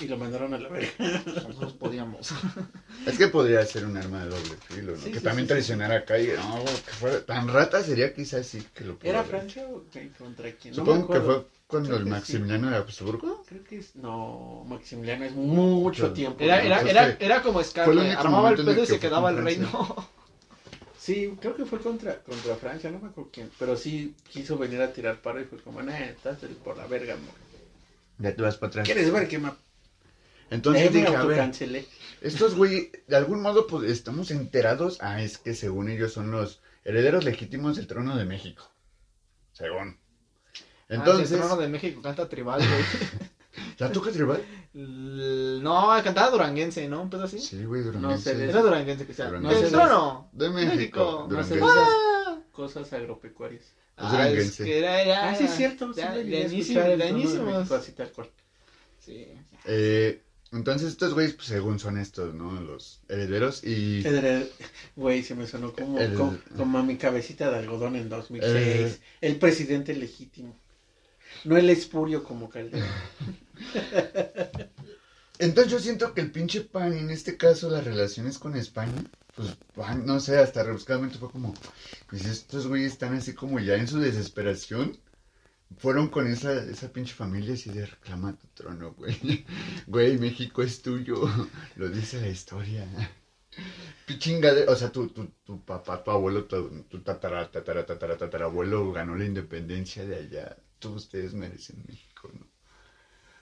Y lo mandaron a la verga. Nosotros podíamos. Es que podría ser un arma de doble filo, ¿no? Sí, que sí, también sí, sí. traicionara acá y no, que fuera tan rata sería quizás sí que lo pudiera ¿Era. Francia o contra quién? No Supongo que fue cuando Creo el que sí. Maximiliano de Habsburgo. Creo que es. No, Maximiliano es mucho tiempo. Era, era, era, es que era como Scar, fue el güey, único armaba el pedo y que se quedaba el reino. Sí, creo que fue contra, contra Francia, no me acuerdo quién. Pero sí quiso venir a tirar paro y fue como, nah, estás por la verga, amor. Ya te vas para atrás. ¿Quieres ver que me, Entonces dije, a ver, estos güey, de algún modo pues, estamos enterados. Ah, es que según ellos son los herederos legítimos del trono de México. Según. Entonces, Ah, el trono de México canta tribal, güey. ¿la toca tribal? No, cantaba duranguense, ¿no? Un pedo así. Sí, güey, durante No sé, Era duranguense que sea. Duranguense. El trono. De México. México. No sé, Duranguense. esas cosas agropecuarias. Es Ah, es que era. Ah, sí, es cierto. Sí, ya. Sí. Eh, entonces estos güeyes, pues, según son estos, ¿no? Los herederos y... Güey, se me sonó como, El- como, como a mi cabecita de algodón en 2006. Eh. El presidente legítimo. No el espurio como Calderón. Entonces yo siento que el pinche pan, en este caso las relaciones con España, pues no sé, hasta rebuscadamente fue como, pues estos güeyes están así como ya en su desesperación, fueron con esa, esa pinche familia así de reclama tu trono, güey. Güey, México es tuyo, lo dice la historia. Pichingade, o sea, tu, tu, tu papá, tu abuelo, tu, tu tatara, tatara, tatara, tatarabuelo ganó la independencia de allá. Todos ustedes merecen México, ¿no?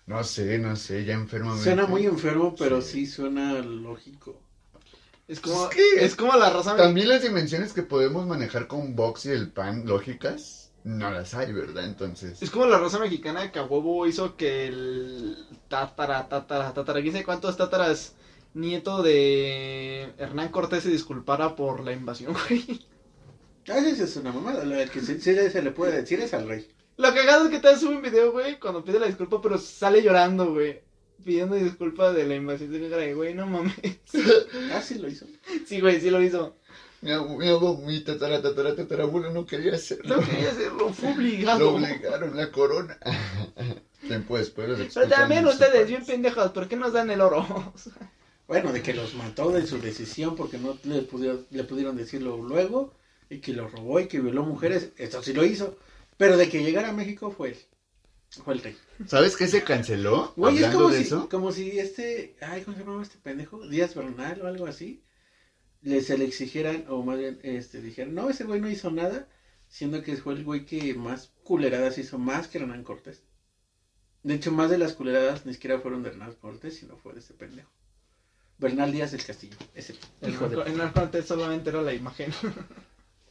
No sé, no sé, ya enfermamente. Suena muy enfermo, pero Sí. sí, suena lógico. Es como, Es que- es como la raza También las dimensiones que podemos manejar con Vox y el pan lógicas, no las hay, ¿verdad? Entonces, Es como la raza mexicana que a huevo hizo que el tatara, tatara, tatara, quién sabe cuántos tátaras nieto de Hernán Cortés se disculpara por la invasión, güey. A veces es una mamada. Lo que sí, sí se le puede decir es al rey. Lo cagado es que te sube un video, güey, cuando pide la disculpa, pero sale llorando, güey. Pidiendo disculpa de la invasión de Negra, güey, no mames. Ah, sí lo hizo. Sí, güey, sí lo hizo. mi, abu- mi, tatara, tatara, tatarabuelo no quería hacerlo. No quería hacerlo, fue Lo obligado. obligaron, la corona. Tiempo después los Pero también ustedes, bien pendejos, ¿por qué nos dan el oro? Bueno, de que los mató de su decisión porque no le pudieron, le pudieron decirlo luego y que lo robó y que violó mujeres, esto sí lo hizo. Pero de que llegara a México fue él. ¿Sabes qué se canceló? Güey, es como de si, eso. como si este, ay, ¿cómo se llamaba este pendejo? Díaz Bernal o algo así. Le, se le exigieran, o más bien, este, dijeran, no, ese güey no hizo nada, siendo que fue el güey que más culeradas hizo, más que Hernán Cortés. De hecho, más de las culeradas ni siquiera fueron de Hernán Cortés, sino fue de ese pendejo. Bernal Díaz del Castillo, ese El hijo de... antes solamente era la imagen.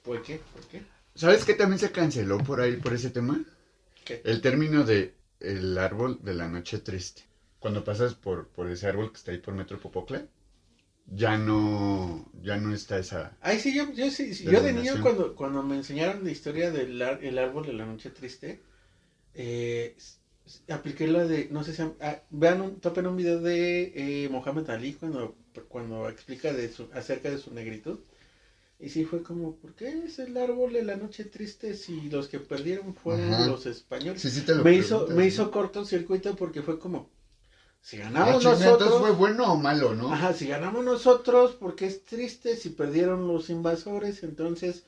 ¿Por qué? ¿Por qué? ¿Sabes qué también se canceló por ahí, por ese tema? ¿Qué? El término de el árbol de la noche triste. Cuando pasas por, por ese árbol que está ahí por Metro Popocla, ya no, ya no está esa... Ay, sí, yo, yo sí, sí, yo de niño cuando, cuando me enseñaron la historia del el árbol de la noche triste, eh, apliqué la de, no sé si, ah, vean, un, topen un video de eh, Mohamed Ali cuando, cuando explica de su, acerca de su negritud. Y sí fue como, ¿por qué es el árbol de la noche triste si los que perdieron fueron Ajá. los españoles? Sí, sí te lo me hizo, me hizo cortocircuito porque fue como, si Ah, ganamos nosotros... entonces fue bueno o malo, ¿no? Ajá, si ganamos nosotros, porque es triste, si perdieron los invasores, entonces,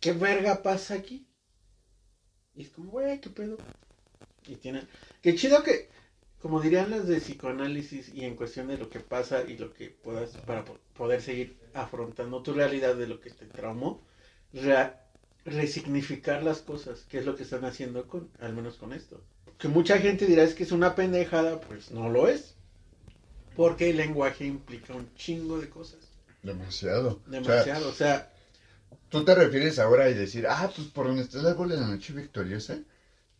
¿qué verga pasa aquí? Y es como, güey, ¿qué pedo? Y tienen, qué chido que, como dirían las de psicoanálisis y en cuestión de lo que pasa y lo que puedas, para po- poder seguir afrontando tu realidad de lo que te traumó, re- resignificar las cosas, que es lo que están haciendo con, al menos con esto. Que mucha gente dirá es que es una pendejada, pues no lo es. Porque el lenguaje implica un chingo de cosas. Demasiado. O sea, Demasiado. O sea, tú te refieres ahora y decir, ah, pues por donde está el árbol de la noche victoriosa,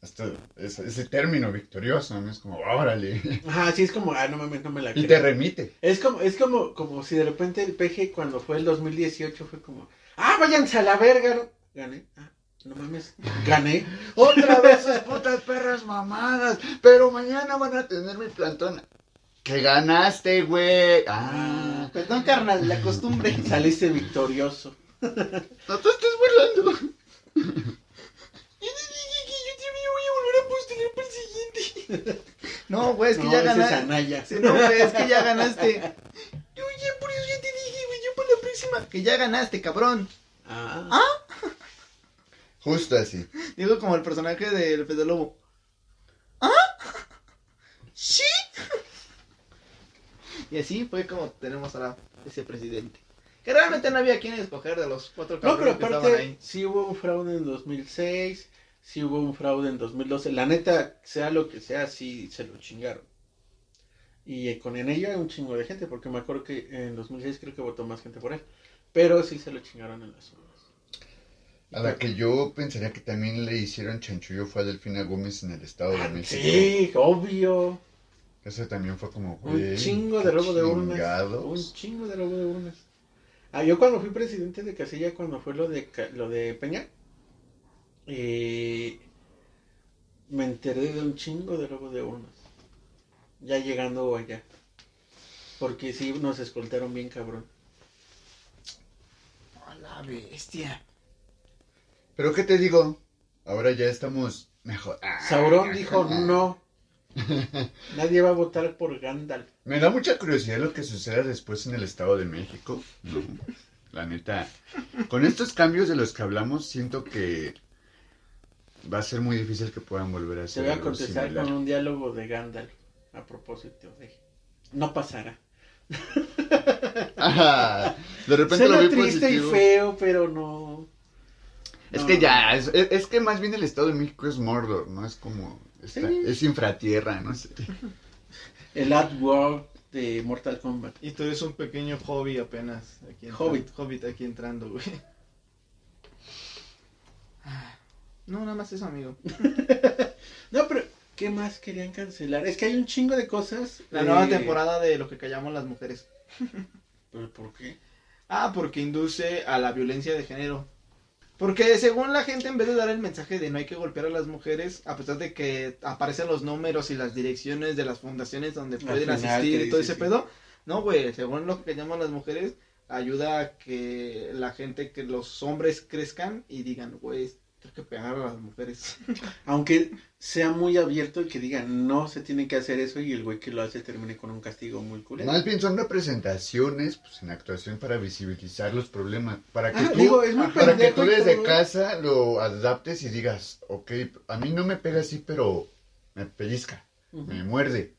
hasta ese, ese término victorioso, ¿no? Es como, órale. ajá, sí es como, ah, no mames, no me la Y creo. te remite. Es como, es como, como si de repente el PG cuando fue el 2018 fue como, ah, váyanse a la verga. Gané. Ah, no mames, gané. Otra vez esas putas perras mamadas, pero mañana van a tener mi plantón. Que ganaste, güey. Ah, Perdón, carnal, la costumbre. Saliste victorioso. no te estés burlando. Yo te dije que yo te voy a volver a postular para el siguiente. No, güey, es que No, ya es ganaste. Anaya. Sí, no, güey, es que ya ganaste. Oye, por eso ya te dije, güey, yo para la próxima. Que ya ganaste, cabrón. Ah. Justo así. Digo como el personaje del Fede Lobo. ¿Ah? ¿Sí? Y así fue como tenemos ahora ese presidente. Que realmente no había quien escoger de los cuatro No, pero cabrones que estaban aparte, ahí. sí hubo un fraude en 2006, sí hubo un fraude en 2012. La neta, sea lo que sea, sí se lo chingaron. Y eh, con en ello hay un chingo de gente, porque me acuerdo que en 2006 creo que votó más gente por él. Pero sí se lo chingaron en las urnas. A la que yo pensaría que también le hicieron chanchullo fue a Delfina Gómez en el Estado de Ah, México. Sí, obvio. Eso también fue como, Un chingo de robo de urnas. Un chingo de robo de urnas. Ah, yo cuando fui presidente de Casilla, cuando fue lo de lo de Peña, eh, me enteré de un chingo de robo de urnas. Ya llegando allá. Porque sí nos escoltaron bien cabrón. A la bestia. Pero ¿qué te digo? Ahora ya estamos mejor. Ah. Sauron dijo no. Nadie va a votar por Gandalf. Me da mucha curiosidad lo que suceda después en el Estado de México. No, la neta. Con estos cambios de los que hablamos, siento que va a ser muy difícil que puedan volver a Se hacer va a algo contestar similar. con un diálogo de Gandalf. A propósito de. No pasará. Ajá. De repente lo Suena vi triste positivo. y feo, pero no. Es no. que ya, es, que más bien el Estado de México es Mordor, ¿no? Es como, está- Sí. es infratierra, no sé. El artwork de Mortal Kombat. Y tú eres un pequeño hobby apenas. Aquí entrando- Hobbit. Hobbit aquí entrando, güey. No, nada más eso, amigo. No, pero ¿qué más querían cancelar? Es que hay un chingo de cosas. La eh, nueva temporada de lo que callamos las mujeres. ¿Pero por qué? Ah, porque induce a la violencia de género. Porque según la gente, en vez de dar el mensaje de no hay que golpear a las mujeres, a pesar de que aparecen los números y las direcciones de las fundaciones donde pueden final asistir y todo dice, ese sí. pedo, no, güey, según lo que llaman las mujeres, ayuda a que la gente, que los hombres crezcan y digan, güey, que pegar a las mujeres. Aunque sea muy abierto y que digan no se tiene que hacer eso y el güey que lo hace termine con un castigo muy culero. Más bien son representaciones pues, en actuación para visibilizar los problemas. Para que Ah, tú, digo, para que tú desde todo. casa lo adaptes y digas, ok, a mí no me pega así, pero me pellizca, Ujú. me muerde,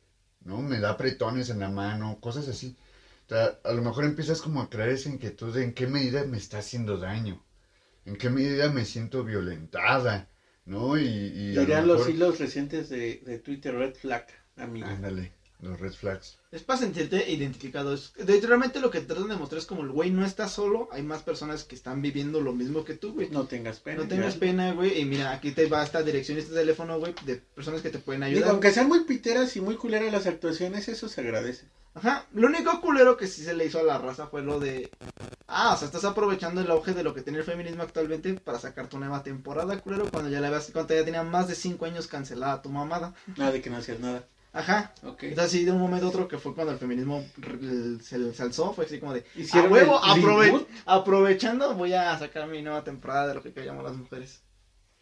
¿no? Me da apretones en la mano, cosas así. O sea, a lo mejor empiezas como a crear esa inquietud de en qué medida me está haciendo daño, en qué medida me siento violentada, ¿no? Y, y lo Dirían los hilos recientes de, de Twitter Red Flag, amigo. Ándale, los red flags. Es para sentirte identificado. Es, de realmente lo que tratan de mostrar es como el güey no está solo, hay más personas que están viviendo lo mismo que tú, güey. No tengas pena. No tengas pena, güey. Y mira, aquí te va esta dirección y este teléfono, güey, de personas que te pueden Digo, ayudar. aunque sean muy piteras y muy culeras las actuaciones, eso se agradece. Ajá. Lo único culero que sí se le hizo a la raza fue lo de. Ah, o sea, estás aprovechando el auge de lo que tiene el feminismo actualmente para sacar tu nueva temporada, culero, cuando ya la veas, cuando ya tenía más de 5 años cancelada tu mamada. Nada de que no hacías nada. Ajá. Ok. Entonces, sí, de un momento a otro que fue cuando el feminismo se, se alzó, fue así como de. A huevo, aprove- aprovechando, voy a sacar mi nueva temporada de lo que llamamos las mujeres.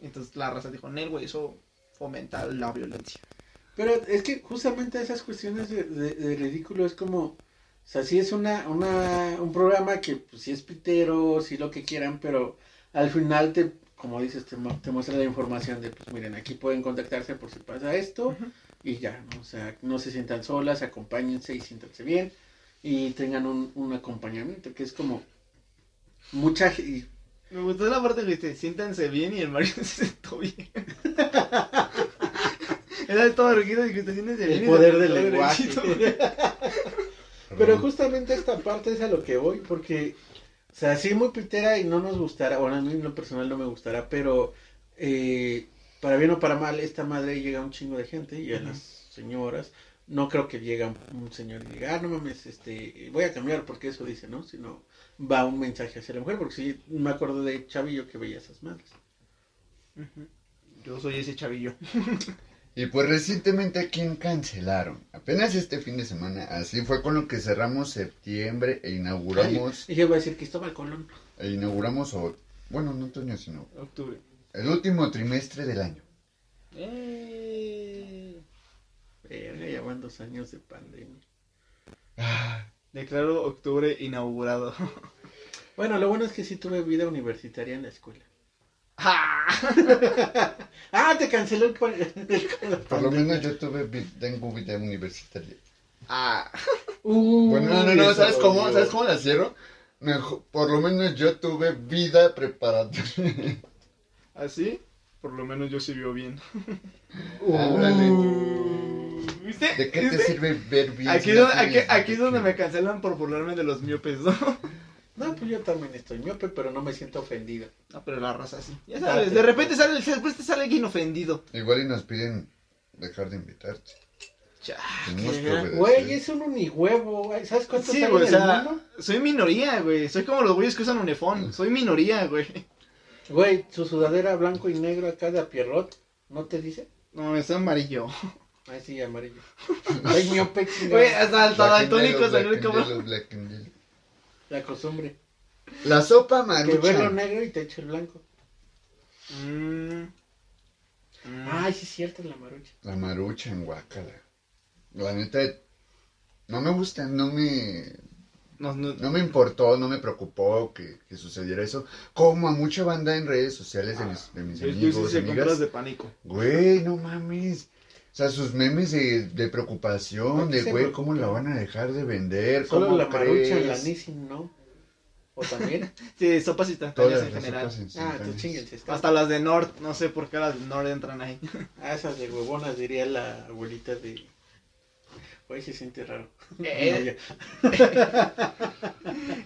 Entonces la raza dijo, Nel, güey, eso fomenta la violencia. Pero es que justamente esas cuestiones de, de- de ridículo es como, o sea, sí es una, una, un programa que pues sí es pitero, sí lo que quieran, pero al final te, como dices, te, te muestra la información de, pues miren, aquí pueden contactarse por si pasa esto y ya, ¿no? o sea, no se sientan solas, acompáñense y siéntanse bien y tengan un, un acompañamiento, que es como mucha ge- Me gustó la parte que dice, siéntanse bien y el Mario se sentó bien. Era todo erguido y dijiste, siéntense bien. el y poder del lenguaje. Pero justamente esta parte es a lo que voy, porque, o sea, sí muy pitera y no nos gustará, bueno, a mí en lo personal no me gustará, pero eh, para bien o para mal, esta madre llega a un chingo de gente y a las señoras, no creo que llegue un señor y diga, ah, no mames, este, voy a cambiar porque eso dice, ¿no? Sino va un mensaje hacia la mujer, porque sí, me acuerdo de Chavillo que veía esas madres. Yo soy ese chavillo. Y pues recientemente a quién cancelaron. Apenas este fin de semana, así fue con lo que cerramos septiembre e inauguramos, Y yo voy a decir Cristóbal Colón. e inauguramos, o, bueno, no otoño, sino Octubre. el último trimestre del año. Eh, verga, van dos años de pandemia. Ah, Declaro octubre inaugurado. Bueno, lo bueno es que sí tuve vida universitaria en la escuela. ¡Ah! Ah, te canceló el, el- Por lo menos yo tuve, tengo vida universitaria. ¡Ah! Uh, Bueno, no, no, ¿sabes cómo? ¿Sabes cómo la cierro? Mejor- por lo menos yo tuve vida preparatoria. ¿Así? Por lo menos yo sí vio bien. Ándale. ¿Viste? ¿De qué te sirve ver bien? Aquí, si no donde- aquí, aquí es donde me cancelan por burlarme de los miopes, ¿no? No, pues yo también estoy miope, pero no me siento ofendido. No, pero la raza sí. Ya sabes, de repente sale, después te sale alguien ofendido. Igual y nos piden dejar de invitarte. Cha. Tenemos que Que, obedecer. Güey, es un unihuevo, güey. ¿Sabes cuántos Sí, hay güey, o en el sea, mundo? soy minoría, güey. Soy como los güeyes que usan unifón. Soy minoría, güey. Güey, su sudadera blanco y negro acá de a Pierrot, ¿no te dice? No, es amarillo. Ay, sí, amarillo. Ay, miope, chingada. Güey, hasta el Black and yellow, black and yellow. La costumbre. La sopa Que ve lo marucha. negro y te echa el blanco. Mm. Mm. Ay, sí es cierto, la marucha. La marucha en Guacala. La neta, no me gusta, no me, No, no- no me importó, no me preocupó que, que sucediera eso. Como a mucha banda en redes sociales de mis, de mis es que sí amigos, se amigas. de pánico. Güey, no mames. O sea, sus memes de, de preocupación, ¿Por qué de güey, ¿cómo la van a dejar de vender? Solo ¿Cómo la marucha, crees? la Nissin, ¿no? ¿O también? Sí, sopas instantáneas Todas en general. sopas ah, instantáneas. tú chinguense. Hasta las de Nord. No sé por qué las de Nord entran ahí. Ah, esas de huevonas, diría la abuelita de... Güey, se siente raro. Eh. No,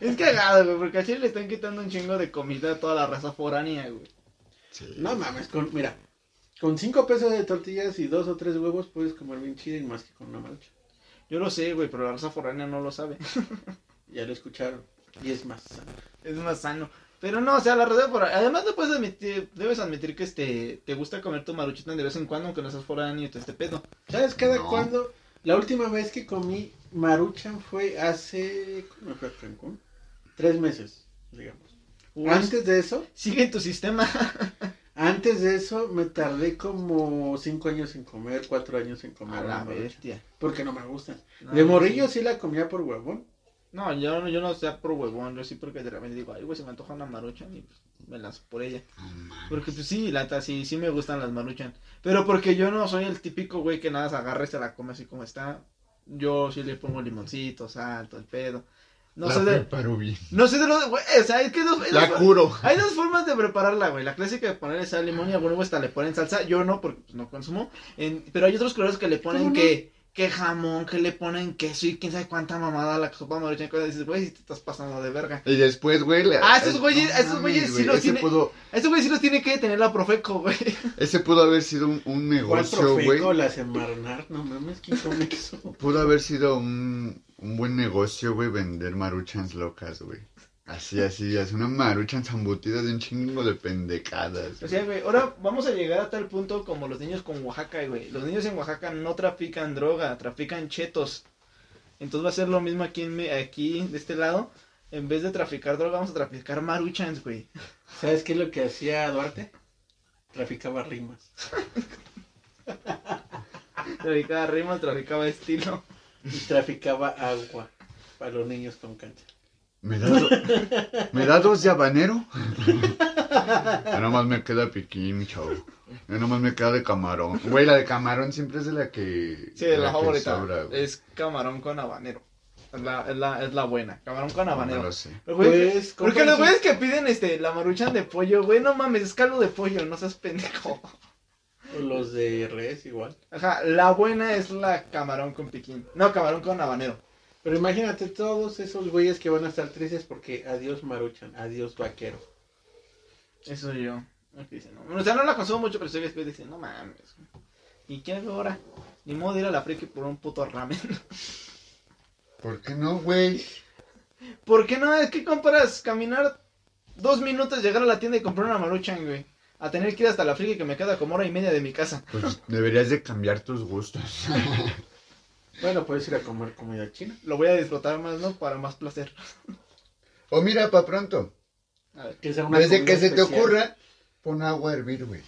es cagado, güey, porque así le están quitando un chingo de comida a toda la raza foránea, güey. Sí. No mames, con, mira, con cinco pesos de tortillas y dos o tres huevos puedes comer bien chido y más que con una marucha. Yo lo sé, güey, pero la raza foránea no lo sabe. Ya lo escucharon. Y es más sano. es más sano. Pero no, o sea, la raza foránea. Además, no puedes admitir, debes admitir que este, te gusta comer tu maruchita de vez en cuando, aunque no seas foráneo y todo este pedo. ¿Sabes cada No. cuándo? La última vez que comí maruchan fue hace... ¿Cómo fue a Cancún? Tres meses, digamos. Uy, Antes de eso, Sigue en tu sistema. antes de eso me tardé como cinco años en comer, cuatro años en comer A la bestia. Porque no me gustan. No, de morrillo sí. sí la comía por huevón. No, yo, no- yo no sea por huevón, yo sí porque de repente digo, ay, güey, se me antoja una maruchan y pues me lanzo por ella. Porque pues sí, la neta, sí, sí me gustan las maruchan. Pero porque yo no soy el típico güey que nada se agarra y se la come así como está. Yo sí le pongo limoncito, sal, todo el pedo. No la sé de... preparo bien. No sé de los... Güey, o sea, es que dos... hay La dos- curo. Hay dos formas de prepararla, güey. La clásica de ponerle sal, limón y a huevo hasta le ponen salsa. Yo no, porque pues, no consumo. En- Pero hay otros colores que le ponen ¿Cómo no? que, que jamón, que le ponen queso y quién sabe cuánta mamada la sopa maruchan. Y dices, güey, si te estás pasando de verga. Y después, güey. le- Ah, esos güeyes- no esos güeyes sí los tiene- Pudo, A Ese güey sí los tiene que tener la Profeco, güey. ese pudo haber sido un, un ¿Cuál negocio, güey. profeco? La Semarnar. No mames, ¿quién come eso? Pudo haber sido un, un buen negocio, güey, vender maruchans locas, güey. Así, así, así, una maruchans embutidas de un chingo de pendejadas. O sea, güey, ahora vamos a llegar a tal punto como los niños con Oaxaca, güey. Los niños en Oaxaca no trafican droga, trafican chetos. Entonces va a ser lo mismo aquí, en, me- aquí de este lado. En vez de traficar droga, vamos a traficar maruchans, güey. ¿Sabes qué es lo que hacía Duarte? Traficaba rimas. Traficaba rimas, traficaba estilo. Y traficaba agua para los niños con cáncer. ¿Me da, do- ¿Me da dos de habanero? ya nomás me queda piquín, chavo. Ya nomás me queda de camarón. Güey, la de camarón siempre es de la que. Sí, la, que favorita. sobra, es camarón con habanero. Es la, es la, es la buena. Camarón con No, habanero. no lo sé. Güey, Pues, porque los güeyes que piden este, la maruchan de pollo, güey, no mames, es caldo de pollo, no seas pendejo. Los de res igual. Ajá, la buena es la camarón con piquín. No, camarón con habanero. Pero imagínate todos esos güeyes que van a estar tristes porque adiós maruchan, adiós vaquero. Eso yo. Dice, no. O sea, no la consumo mucho, pero estoy después diciendo, no mames. ¿Y qué hago ahora? Ni modo de ir a la friki por un puto ramen. ¿Por qué no, güey? ¿Por qué no? Es que comparas caminar dos minutos, llegar a la tienda y comprar una maruchan, güey. A tener que ir hasta la friki que me queda como hora y media de mi casa. Pues deberías de cambiar tus gustos. Bueno, puedes ir a comer comida china. Lo voy a disfrutar más, ¿no? Para más placer. o mira, pa' pronto. A ver. Que sea una Desde que se te ocurra, pon agua a hervir, güey.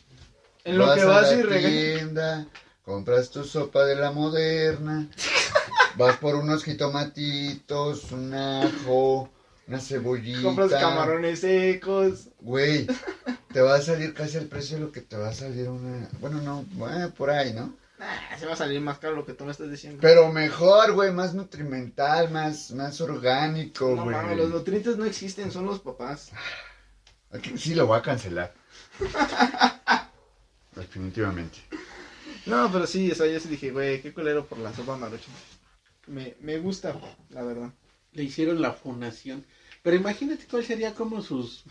En lo que vas a y la regalas. tienda, compras tu sopa de la moderna, vas por unos jitomatitos, un ajo, una cebollita. Compras camarones secos. Güey, te va a salir casi el precio de lo que te va a salir una... Bueno, no, por ahí, ¿no? Ah, se va a salir más caro lo que tú me estás diciendo. Pero mejor, güey, más nutrimental, más, más orgánico, no güey. mames, los nutrientes no existen, son los papás. Aquí sí lo voy a cancelar. Definitivamente. No, pero sí, o sea, yo sí dije, güey, qué culero por la sopa maruchan. Me, me gusta, la verdad. Le hicieron la fundación. Pero imagínate cuál sería como sus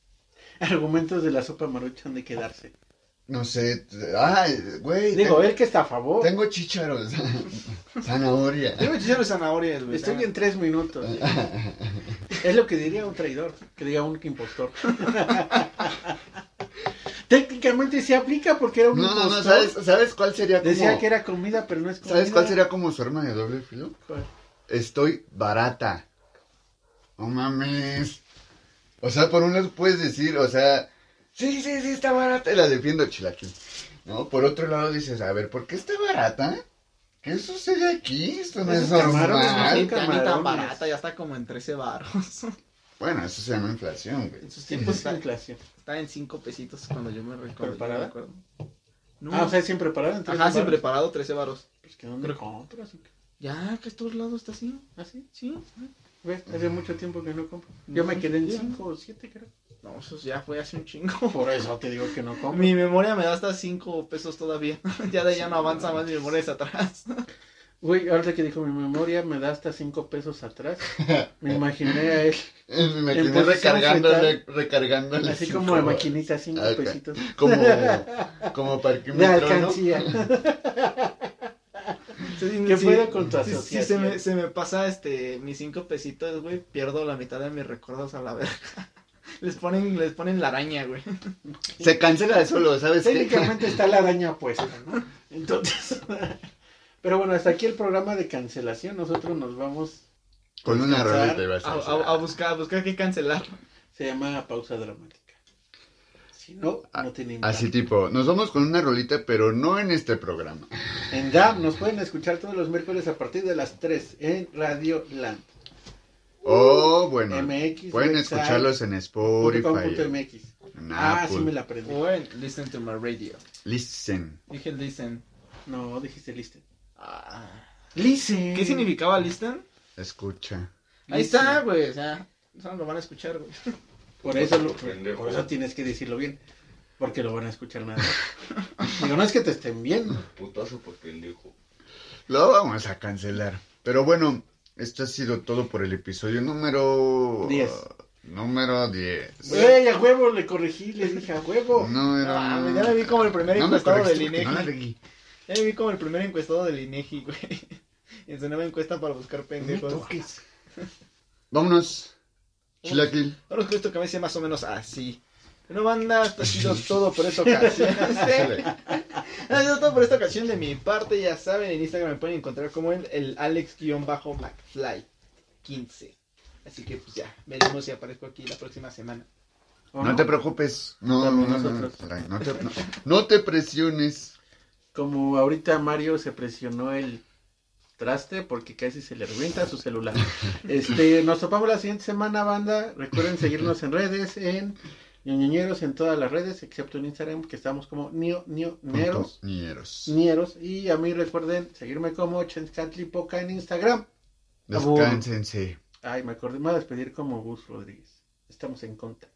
argumentos de la sopa maruchan de quedarse. No sé, ay, güey. Digo, tengo, él que está a favor. tengo chícharos, zanahoria. Tengo chicharro de zanahorias, güey. Estoy en tres minutos. Es lo que diría un traidor, que diga un impostor. Técnicamente se aplica porque era un No, no, impostor. no, ¿sabes, ¿sabes cuál sería como... Decía que era comida, pero no es comida. ¿Sabes cuál sería como su arma de doble filo? ¿Cuál? Estoy barata. No mames. O sea, por un lado puedes decir, o sea, sí, sí, sí, está barata y la defiendo chilaquil. ¿No? Por otro lado dices, a ver, ¿por qué está barata? ¿Qué sucede aquí? Esto no es no normal. Camarones. barata, ya está como en 13 baros. Bueno, eso se llama inflación, güey. En sus tiempos está. inflación. Está en 5 pesitos cuando yo me recuerdo. ¿Preparada? me acuerdo. No, Ah, o sea, siempre preparado. en ajá, sin baros. preparado, 13 varos. Pues que dónde Creo- compras. Ya, que a todos lados está así. ¿Ah, sí? Sí. ¿Ves? Hace mucho tiempo que no compro. Yo me quedé en Ya. 5 o 7, creo. No, eso ya fue hace un chingo. Por eso te digo que no compro. Mi memoria me da hasta 5 pesos todavía. ya de ya no avanza más mi memoria es atrás. Güey, ahorita que dijo mi memoria me da hasta 5 pesos atrás. Me imaginé a él, Me imaginé recargándole, recargándole. así cinco como de maquinita, 5 Ah, pesitos. Como, como De parquímetro, ¿no? alcancía. Sí, ¿Qué sí, puedo con tu sí, sí, asociación? se me, se me pasa este mis 5 pesitos, güey. Pierdo la mitad de mis recuerdos a la verga. Les ponen, les ponen la araña, güey. Se cancela de solo, ¿sabes? Técnicamente está la araña puesta, ¿no? Entonces, pero bueno, hasta aquí el programa de cancelación. Nosotros nos vamos, Con una roleta A, a- a buscar, a buscar qué cancelar. se llama pausa dramática. Si no, no tiene impacto. Así tipo, nos vamos con una rolita, pero no en este programa. En DAM nos pueden escuchar todos los miércoles a partir de las 3 en Radio Land. Oh, bueno. MX, pueden website, escucharlos en Spotify, .com.mx. en Ah, Apple. sí me la aprendí. O en Listen to my radio. Listen. Dije listen. No, dijiste listen. Ah. Listen. ¿Qué significaba listen? Escucha. Ahí está, güey. O sea, no lo van a escuchar, güey. Por eso, lo- por eso tienes que decirlo bien. Porque lo van a escuchar nada. Digo, no es que te estén viendo. Putazo por pendejo. Lo vamos a cancelar. Pero bueno, esto ha sido todo por el episodio número... Diez. Número 10. Güey, a huevo le corregí, le dije a huevo. No, No, era... mames, ya me vi como el primer No encuestado del no INEGI. Ya me vi como el primer encuestado del INEGI, güey. En su nueva encuesta para buscar No me pendejos. toques. Vámonos. Chilaquil. Ahora que esto que me dice más o menos así. No banda, esto ha sido todo por esta ocasión. Ha sido todo por esta ocasión de mi parte, ya saben, en Instagram me pueden encontrar como el, el Alex-McFly15. Así que pues ya, veremos si aparezco aquí la próxima semana. ¿O No te preocupes. No, no, no, no, nosotros. Fray, no te, no, no te presiones. Como ahorita Mario se presionó el traste porque casi se le revienta su celular. Este, nos topamos la siguiente semana, banda. Recuerden seguirnos en redes, en ñoñeros, en todas las redes, excepto en Instagram, que estamos como Nio, Nio, Neros, Nieros. Nieros. Y a mí recuerden seguirme como Chenscatlipoca en Instagram. Descánsense. Ay, me acordé, me voy a despedir como Gus Rodríguez. Estamos en contacto.